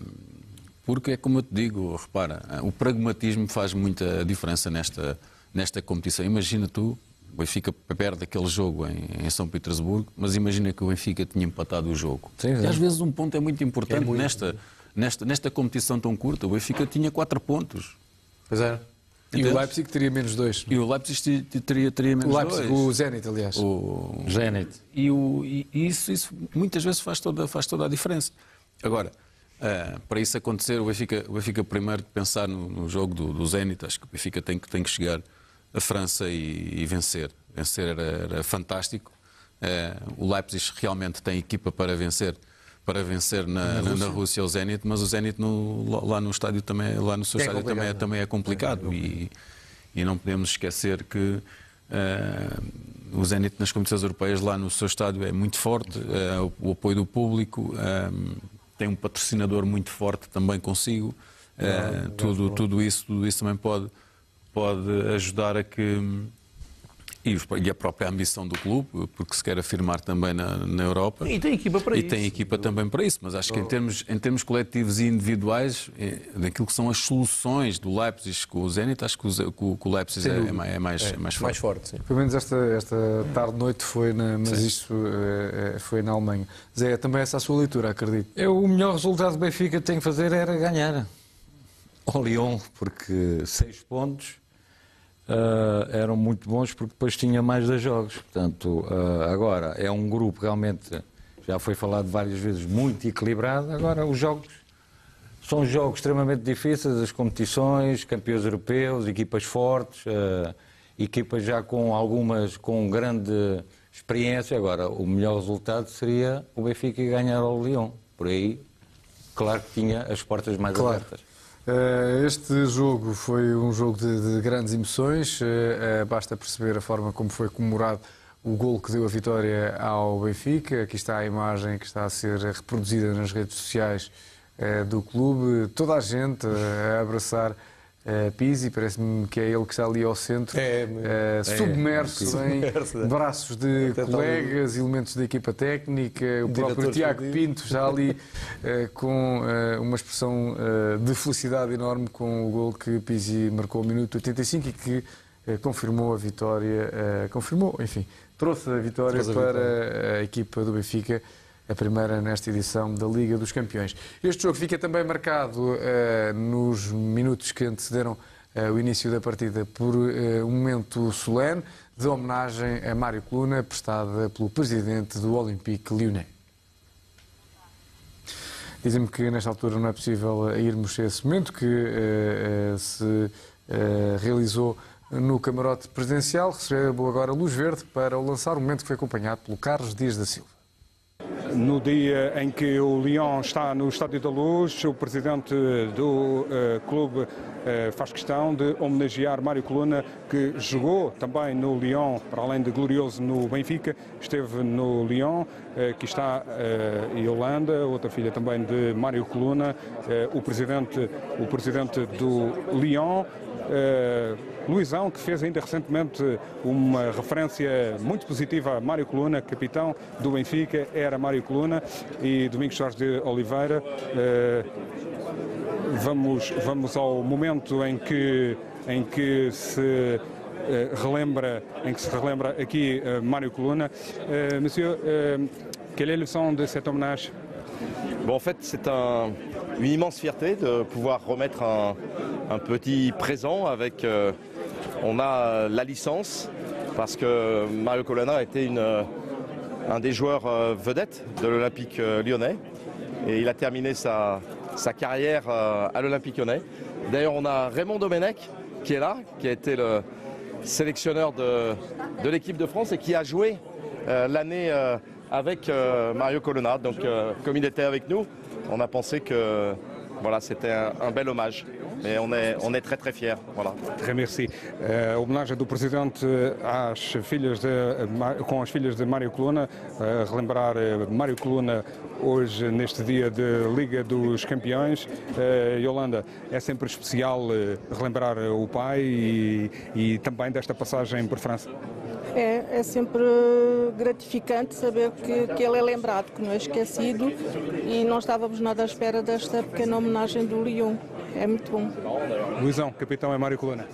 porque é como eu te digo, repara, o pragmatismo faz muita diferença nesta, nesta competição. Imagina tu, o Benfica perde aquele jogo em, em São Petersburgo, mas imagina que o Benfica tinha empatado o jogo. Sim, e sim. às vezes um ponto é muito importante É muito. nesta, nesta, nesta competição tão curta. O Benfica tinha quatro pontos. Pois é. E o Leipzig teria menos dois. E o Leipzig teria, teria menos O Leipzig, dois. o Zenit, aliás. O Zenit. E, o, e isso, isso muitas vezes faz toda, faz toda a diferença. Agora, eh, para isso acontecer, o Benfica, o Benfica primeiro pensar no, no jogo do, do Zenit, acho que o Benfica tem que, tem que chegar à França e, e vencer. Vencer era, era fantástico. Eh, o Leipzig realmente tem equipa para vencer para vencer na, Na na, na Rússia. Rússia o Zenit, mas o Zenit no- lá no estádio também, lá no seu É estádio também é, complicado. também é complicado e, e não podemos esquecer que eh, o Zenit nas competições europeias lá no seu estádio é muito forte, eh, o, o apoio do público, eh, tem um patrocinador muito forte também consigo, tudo, tudo, isso, tudo isso também pode, pode ajudar a que, e, e a própria ambição do clube, porque se quer afirmar também na, na Europa. E tem equipa para e isso. tem equipa também para isso, mas acho que em termos, em termos coletivos e individuais, eh, daquilo que são as soluções do Leipzig com o Zenit, acho que o, que o- Leipzig é, é mais, é mais, É, é mais mais forte. sim. Pelo menos esta, esta tarde-noite foi, na, mas Sim. isto eh, eh, foi na Alemanha. Zé, é também essa a sua leitura, acredito. Eu, o melhor resultado do Benfica que tem que fazer era ganhar ao Lyon, porque seis pontos ah, eram muito bons, porque depois tinha mais dois jogos. Portanto, ah, agora é um grupo realmente, já foi falado várias vezes, muito equilibrado. Agora, os jogos são jogos extremamente difíceis, as competições, campeões europeus, equipas fortes, ah, equipas já com algumas com grande experiência. Agora, o melhor resultado seria o Benfica ganhar ao Lyon. Por aí, claro que tinha as portas mais Claro. abertas. Eh, Este jogo foi um jogo de, de grandes emoções. eh, eh, Basta perceber a forma como foi comemorado o gol que deu a vitória ao Benfica. Aqui está a imagem que está a ser reproduzida nas redes sociais do clube. Toda a gente a abraçar eh, Pizzi. Parece-me que é ele que está ali ao centro, eh, submerso em Submerso, é. braços de Até colegas, elementos da equipa técnica. O Diretor próprio Tiago. Pinto já ali eh, com uma expressão de felicidade enorme com o gol que Pizzi marcou ao minuto 85 e que confirmou a vitória, confirmou, enfim, trouxe a vitória Trouxe a para a equipa do Benfica, a primeira nesta edição da Liga dos Campeões. Este jogo fica também marcado eh, nos minutos que antecederam eh, o início da partida por eh, um momento solene de homenagem a Mário Coluna, prestada pelo presidente do Olympique Lyonnais. Dizem-me que nesta altura não é possível irmos a esse momento que se realizou no camarote presidencial. Recebo agora luz verde para o lançar, um momento que foi acompanhado pelo Carlos Dias da Silva. No dia em que o Lyon está no Estádio da Luz, o presidente do eh, clube eh, faz questão de homenagear Mário Coluna, que jogou também no Lyon, para além de glorioso no Benfica, esteve no Lyon. Eh, aqui está eh, Yolanda, outra filha também de Mário Coluna, o presidente, o presidente do Lyon. Luizão, que fez ainda recentemente uma referência muito positiva a Mário Coluna, capitão do Benfica, era Mário Coluna, e Domingos Jorge de Oliveira. Eh, vamos, vamos ao momento em que, em que se eh, relembra, em que se relembra aqui eh, Mário Coluna. Eh, monsieur, eh, quelle est le son de cette hommage Bon, en fait, c'est un- une immense fierté de pouvoir remettre un, un petit présent avec. euh, on a la licence parce que Mario Colonna a été une, euh, un des joueurs euh, vedettes de l'Olympique euh, lyonnais et il a terminé sa, carrière euh, à l'Olympique lyonnais. D'ailleurs, on a Raymond Domenech qui est là, qui a été le sélectionneur de, l'équipe de France et qui a joué euh, l'année euh, avec euh, Mario Colonna. Donc, euh, comme il était avec nous, on a pensé que voilà, c'était un, un bel hommage. Et on est, on est très très fiers. Voilà. Très merci. Eh, homenagem do Presidente às filhas de, Ma- com as filhas de Mário Coluna, eh, relembrar eh, Mário Coluna hoje neste dia de Liga dos Campeões. Eh, Yolanda, é sempre especial eh, relembrar eh, o pai e, e também desta passagem por França. É, é sempre gratificante saber que, que ele é lembrado, que não é esquecido e não estávamos nada à espera desta pequena homenagem do Lyon. É muito bom. Luizão, capitão é Mário Coluna.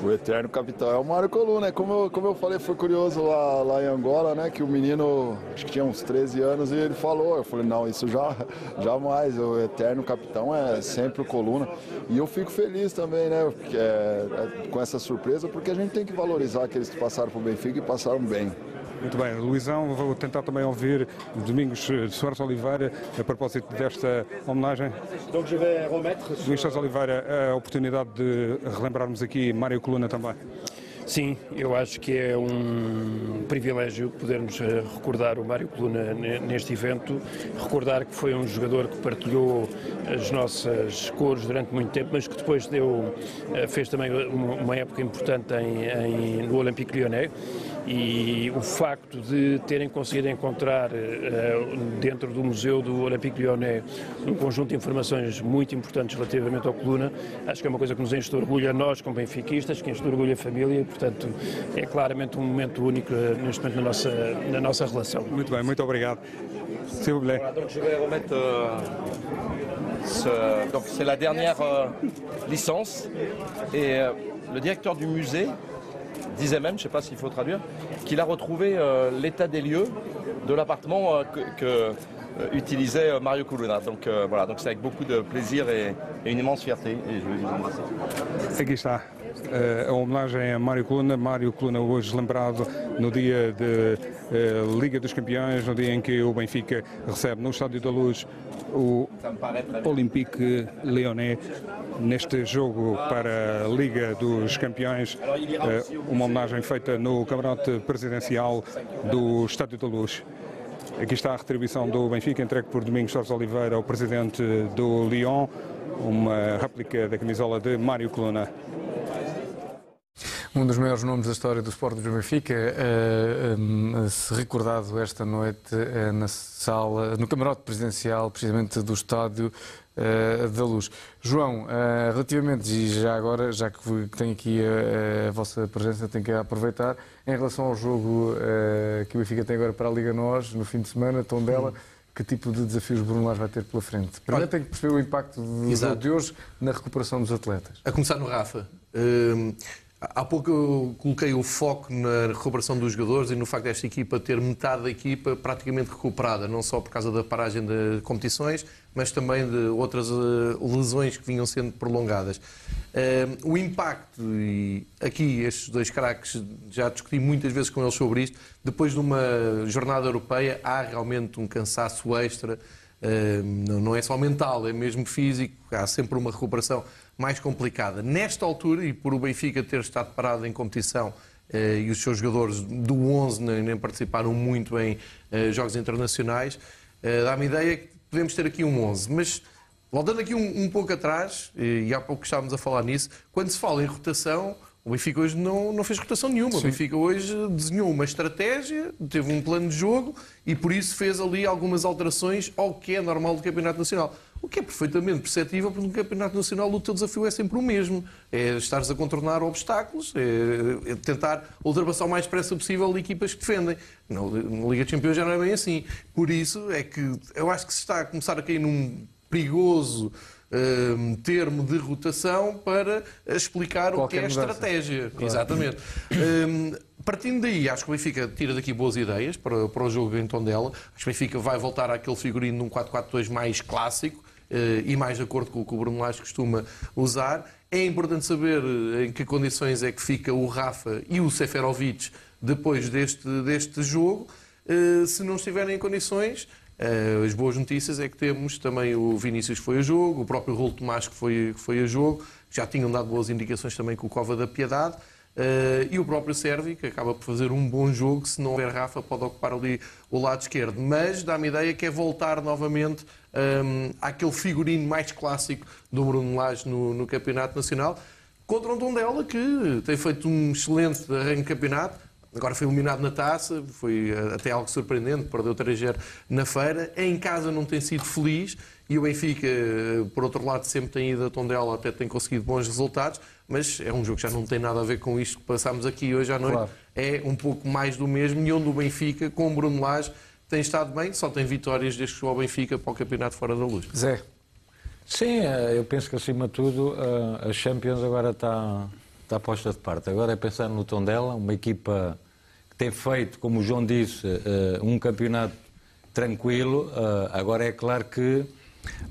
O eterno capitão é o Mário Coluna. Como eu, como eu falei, foi curioso lá, lá em Angola, né? Que o menino, acho que tinha uns 13 anos, e ele falou. Eu falei, não, isso já jamais. O eterno capitão é sempre o Coluna. E eu fico feliz também, né? porque, é, é, com essa surpresa, porque a gente tem que valorizar aqueles que passaram pro Benfica e passaram bem. Muito bem, Luizão, vou tentar também ouvir Domingos de Soares Oliveira a propósito desta homenagem. Donc je vais remettre Luís Soares Oliveira, a oportunidade de relembrarmos aqui Mário Coluna também. Sim, eu acho que é um privilégio podermos eh, recordar o Mário Coluna ne- neste evento, recordar que foi um jogador que partilhou as nossas cores durante muito tempo, mas que depois deu, eh, fez também uma uma época importante em, em- no Olympique Lyonnais E o facto de terem conseguido encontrar dentro do Museu do Olympique Lyonnais um conjunto de informações muito importantes relativamente ao Coluna, acho que é uma coisa que nos enche de orgulho a nós, como benfiquistas, que enche de orgulho a família e, portanto, é claramente um momento único neste momento na nossa, na nossa relação. Muito bem, muito obrigado. S'il vous plaît. donc je vais remettre euh, ce- donc c'est la dernière euh, licence et euh, le directeur du musée disait même, je ne sais pas s'il faut traduire, qu'il a retrouvé euh, l'état des lieux de l'appartement euh, que, utilisait euh, Mario Coluna. Donc euh, voilà, donc c'est avec beaucoup de plaisir et, et une immense fierté et je vous. Aqui está eh, a homenagem a Mário Coluna. Mário Coluna hoje lembrado no dia de eh, Liga dos Campeões, no dia em que o Benfica recebe no Estádio da Luz o Olympique Lyonnais neste jogo para a Liga dos Campeões. eh, uma homenagem feita no camarote presidencial do Estádio da Luz. Aqui está a retribuição do Benfica, entregue por Domingos Jorge Oliveira ao presidente do Lyon, uma réplica da camisola de Mário Coluna. Um dos maiores nomes da história do Sport do Benfica, eh, eh, se recordado esta noite eh, na sala, no camarote presidencial, precisamente do Estádio eh, da Luz. João, eh, relativamente, e já agora, já que tenho aqui a, a vossa presença, tenho que aproveitar, em relação ao jogo eh, que o Benfica tem agora para a Liga Nós, no fim de semana, Tondela, que tipo de desafios Bruno Lage vai ter pela frente? Primeiro Olha- tem que perceber o impacto do Exato. jogo de hoje na recuperação dos atletas. A começar no Rafa. Hum, há pouco eu coloquei o foco na recuperação dos jogadores e no facto desta equipa ter metade da equipa praticamente recuperada, não só por causa da paragem de competições, mas também de outras eh, lesões que vinham sendo prolongadas. Hum, o impacto, e aqui estes dois craques, já discuti muitas vezes com eles sobre isto, depois de uma jornada europeia há realmente um cansaço extra não, não é só mental, é mesmo físico, há sempre uma recuperação mais complicada. Nesta altura, e por o Benfica ter estado parado em competição uh, e os seus jogadores do 11 nem, participaram muito em uh, jogos internacionais, uh, dá-me ideia que podemos ter aqui um 11. Mas, voltando aqui um, um pouco atrás, e há pouco estávamos a falar nisso, quando se fala em rotação, o Benfica hoje não, não fez rotação nenhuma. O Benfica hoje desenhou uma estratégia, teve um plano de jogo e por isso fez ali algumas alterações ao que é normal do Campeonato Nacional. O que é perfeitamente perceptível, porque no Campeonato Nacional o teu desafio é sempre o mesmo. É estares a contornar obstáculos, é, é tentar ultrapassar o mais depressa possível equipas que defendem. Na, na Liga dos Campeões já não é bem assim. Por isso é que eu acho que se está a começar a cair num perigoso hum, termo de rotação para explicar o que Qualquer é a mudança. estratégia. Claro. Exatamente. Hum, partindo daí, acho que o Benfica tira daqui boas ideias para, para o jogo em Tondela. Acho que o Benfica vai voltar àquele figurino num 4-4-2 mais clássico eh, e mais de acordo com o que o Bruno Lage costuma usar. É importante saber eh, em que condições é que fica o Rafa e o Seferovic depois deste, deste jogo. Eh, se não estiverem em condições, as boas notícias é que temos também o Vinícius que foi a jogo, o próprio Rolo Tomás que foi, que foi a jogo, já tinham dado boas indicações também com o Cova da Piedade. eh, e o próprio Sérvio, que acaba por fazer um bom jogo, se não houver Rafa, pode ocupar ali o lado esquerdo. Mas dá-me ideia que é voltar novamente hum, àquele figurino mais clássico do Bruno Lage no, no Campeonato Nacional, contra um Tondela que tem feito um excelente arranque de campeonato, Agora foi eliminado na taça, foi eh, até algo surpreendente, perdeu 3-0 na feira. Em casa não tem sido feliz e o Benfica, eh, por outro lado, sempre tem ido a Tondela, até tem conseguido bons resultados, mas é um jogo que já não tem nada a ver com isto que passámos aqui hoje à noite. Claro. É um pouco mais do mesmo e onde o Benfica, com o Bruno Lage, tem estado bem, só tem vitórias desde que chegou ao Benfica para o Campeonato Fora da Luz. Zé. Sim, eh, eu penso que acima de tudo a Champions agora está, está posta de parte. Agora é pensar no Tondela, uma equipa que tem feito, como o João disse, eh, um campeonato tranquilo. Eh, Agora é claro que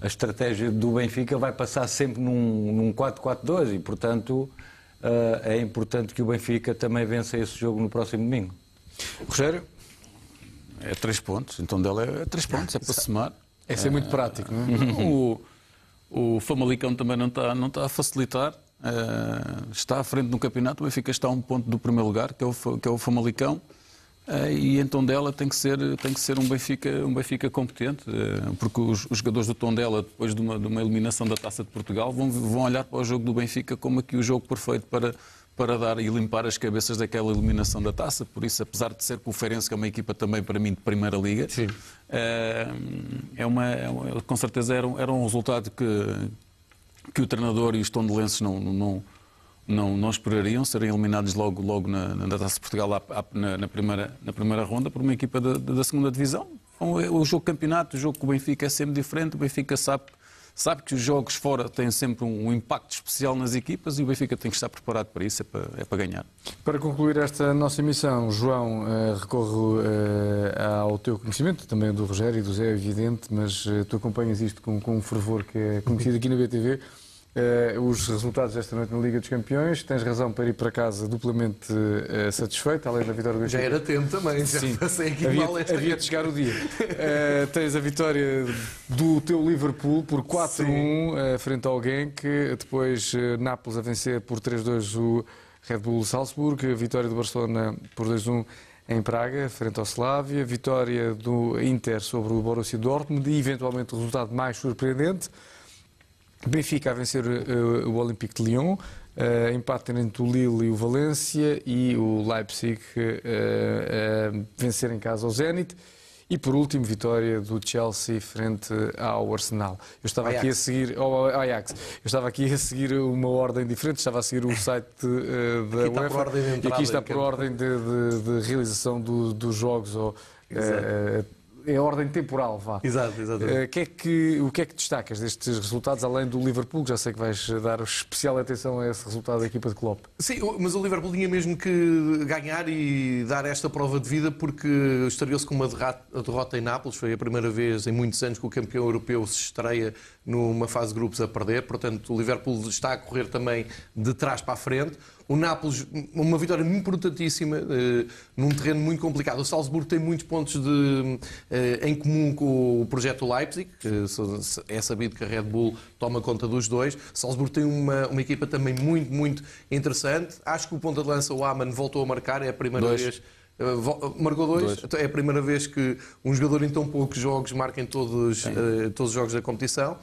a estratégia do Benfica vai passar sempre num, num 4-4-2 e, portanto, eh, é importante que o Benfica também vença esse jogo no próximo domingo. Rogério? É três pontos, então dela é três pontos, é para somar. É ser muito prático, não é? O, o Famalicão também não está, não está a facilitar. Eh, está à frente no campeonato, o Benfica está a um ponto do primeiro lugar, que é o, que é o Famalicão. eh, e em Tondela tem que ser, tem que ser um, Benfica, um Benfica competente, eh, porque os, os jogadores do Tondela, depois de uma, de uma eliminação da Taça de Portugal, vão, vão olhar para o jogo do Benfica como aqui o jogo perfeito para, para dar e limpar as cabeças daquela eliminação da taça. Por isso, apesar de ser com o Feirense, que é uma equipa também para mim de Primeira Liga, eh, é uma, é uma- com certeza era, um- era um resultado que, que o treinador e os tondelenses não, não, não, não esperariam, serem eliminados logo, logo na, na Taça de Portugal na, na primeira, na primeira ronda por uma equipa da, da segunda divisão. Então, é- O jogo campeonato, o jogo com o Benfica é sempre diferente, o Benfica sabe, sabe que os jogos fora têm sempre um, impacto especial nas equipas e o Benfica tem que estar preparado para isso, é para, é para ganhar. Para concluir esta nossa emissão, João, eh, recorro eh, ao teu conhecimento, também do Rogério e do Zé, é evidente, mas eh, tu acompanhas isto com, com um fervor que é conhecido aqui na BTV. Eh, os resultados desta noite na Liga dos Campeões, tens razão para ir para casa duplamente eh, satisfeito, além da vitória do Já era tempo também, já Sim. passei aqui havia, mal esta havia de chegar o dia. Eh, tens a vitória do teu Liverpool por 4-1 eh, frente ao Genk, depois Nápoles a vencer por 3-2 o Red Bull Salzburg, a vitória do Barcelona por 2-1 em Praga, frente ao Slavia, vitória do Inter sobre o Borussia Dortmund e eventualmente o resultado mais surpreendente, Benfica a vencer eh, o Olympique de Lyon, eh, empate entre o Lille e o Valência e o Leipzig eh, vencer em casa ao Zenit. E por último, vitória do Chelsea frente ao Arsenal. Eu estava aqui a Ajax. seguir ao Ajax. Eu estava aqui a seguir uma ordem diferente, estava a seguir o site da Aqui está por UEFA e aqui está por ordem de, de- de realização do- dos jogos ou eh, é a ordem temporal, vá. Exato, exatamente. Eh, que é que- o que é que destacas destes resultados, além do Liverpool, que já sei que vais dar especial atenção a esse resultado da equipa de Klopp? Sim, mas o Liverpool tinha mesmo que ganhar e dar esta prova de vida porque estreou-se com uma derrota, derrota em Nápoles. Foi a primeira vez em muitos anos que o campeão europeu se estreia numa fase de grupos a perder. Portanto, o Liverpool está a correr também de trás para a frente. O Nápoles, uma vitória importantíssima, eh, num terreno muito complicado. O Salzburgo tem muitos pontos de, eh, em comum com o projeto Leipzig, que é sabido que a Red Bull toma conta dos dois. O Salzburgo tem uma, uma equipa também muito, muito interessante. Acho que o ponta de lança, o Aman, voltou a marcar, é a primeira Dois. vez. eh, Marcou dois. Dois. Então, É a primeira vez que um jogador em tão poucos jogos marca em todos, eh, todos os jogos da competição.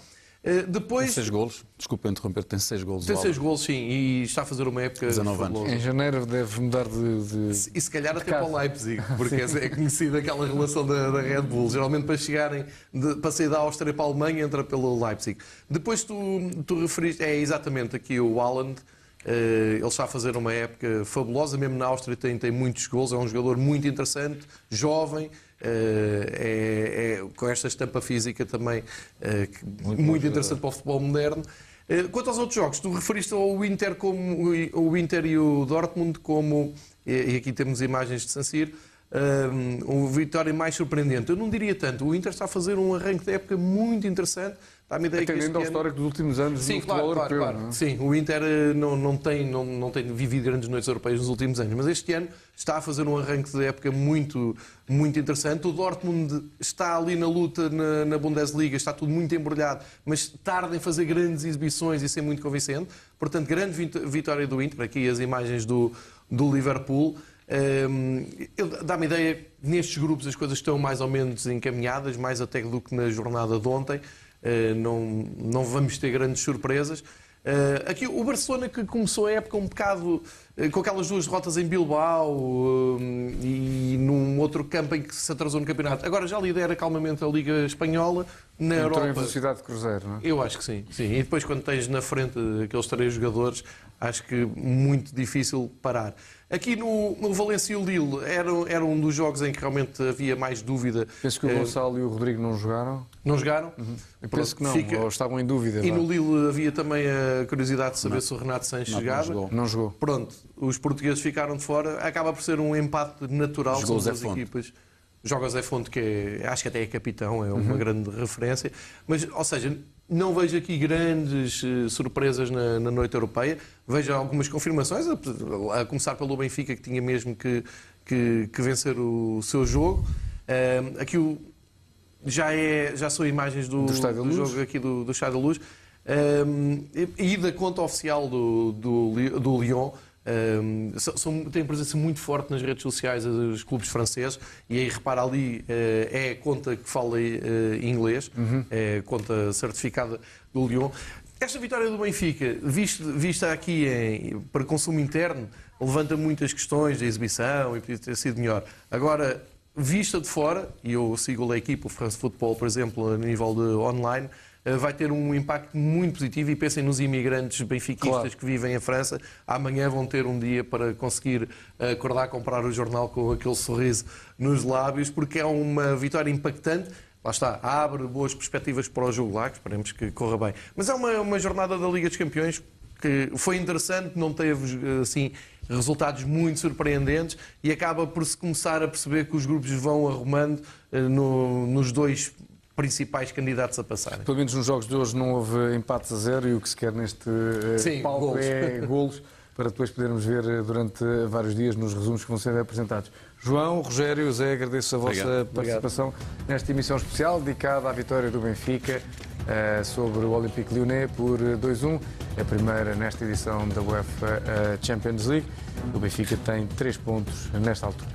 Eh, Tem depois seis golos, desculpa interromper, tem seis golos. tem seis gols, sim, e está a fazer uma época 19 anos. fabulosa. Em janeiro deve mudar de. de- E se calhar até para o Leipzig, porque Sim. é conhecida aquela relação da, da Red Bull. Geralmente para chegarem, de, para sair da Áustria para a Alemanha, entra pelo Leipzig. Depois tu, tu referiste, é exatamente aqui o Haaland. eh, ele está a fazer uma época fabulosa, mesmo na Áustria tem, tem muitos gols, é um jogador muito interessante, jovem, é, é- com esta estampa física também eh, que- muito, interessante para o futebol moderno. Quanto aos outros jogos, tu referiste ao Inter como o Inter e o Dortmund como e e aqui temos imagens de San Siro, um, vitória mais surpreendente. Eu não diria tanto. O Inter está a fazer um arranque de época muito interessante. Dá-me ideia que Atendendo este ao ano- histórico dos últimos anos Sim, do futebol claro, europeu. claro. não é? Sim, o Inter eh, não, não, tem, não, não tem vivido grandes noites europeias nos últimos anos, mas este ano está a fazer um arranque de época muito, muito interessante. O Dortmund está ali na luta na, na Bundesliga, está tudo muito embrulhado, mas tarda em fazer grandes exibições e ser muito convincente. Portanto, grande vit- vitória do Inter. Aqui as imagens do, do Liverpool. Hum, Dá-me ideia que nestes grupos as coisas estão mais ou menos encaminhadas, mais até do que na jornada de ontem. Uh, não, não vamos ter grandes surpresas. Uh, aqui o Barcelona que começou a época um bocado uh, com aquelas duas derrotas em Bilbao e num outro campo em que se atrasou no campeonato. Agora já lidera calmamente a Liga Espanhola na Entrou em Europa. velocidade de cruzeiro, não é? Eu acho que sim, sim. E depois quando tens na frente aqueles três jogadores, acho que muito difícil parar. Aqui no, no Valência e o Lille era, era um dos jogos em que realmente havia mais dúvida. Penso que o Eh, Gonçalo e o Rodrigo não jogaram. Não jogaram? Pronto, penso que não, fica- ou estavam em dúvida. E vá. no Lille havia também a curiosidade de saber se o Renato Sanches Não, não jogava. jogou. Não jogou. Pronto, os portugueses ficaram de fora. Acaba por ser um empate natural Jogou Fonte. equipas. Joga o Zé Fonte, que é, acho que até é capitão, é uma Uhum. grande referência. Mas, ou seja, não vejo aqui grandes eh, surpresas na, na noite europeia. Vejo algumas confirmações, a, a começar pelo Benfica, que tinha mesmo que, que, que vencer o seu jogo. Ahm, aqui o, já, é, já são imagens do, Do do jogo aqui do, do Estádio da Luz. Um, e da conta oficial do, do, do Lyon. Um, são, são- têm presença muito forte nas redes sociais dos clubes franceses e aí repara ali eh, é a conta que fala eh, inglês, Uhum. é a conta certificada do Lyon. Esta vitória do Benfica, visto, vista aqui em, para consumo interno, levanta muitas questões da exibição e podia ter sido melhor. Agora, vista de fora, e eu sigo a equipa, o France Football, por exemplo, a nível de online, vai ter um impacto muito positivo e pensem nos imigrantes benfiquistas Claro. que vivem em França, amanhã vão ter um dia para conseguir eh, acordar, comprar o jornal com aquele sorriso nos lábios, porque é uma vitória impactante. Lá está, abre boas perspectivas para o jogo lá, que esperemos que corra bem. Mas é uma, uma jornada da Liga dos Campeões que foi interessante, não teve assim resultados muito surpreendentes e acaba por se começar a perceber que os grupos vão arrumando eh, no- nos dois principais candidatos a passarem. Pelo menos nos jogos de hoje não houve empates a zero e o que se quer neste eh, Sim, palco golos. é golos para depois podermos ver eh, durante vários dias nos resumos que vão ser apresentados. João, Rogério, Zé, agradeço a vossa Obrigado. participação nesta emissão especial dedicada à vitória do Benfica eh, sobre o Olympique Lyonnais por eh, 2-1, a primeira nesta edição da UEFA eh, Champions League. O Benfica tem três pontos nesta altura.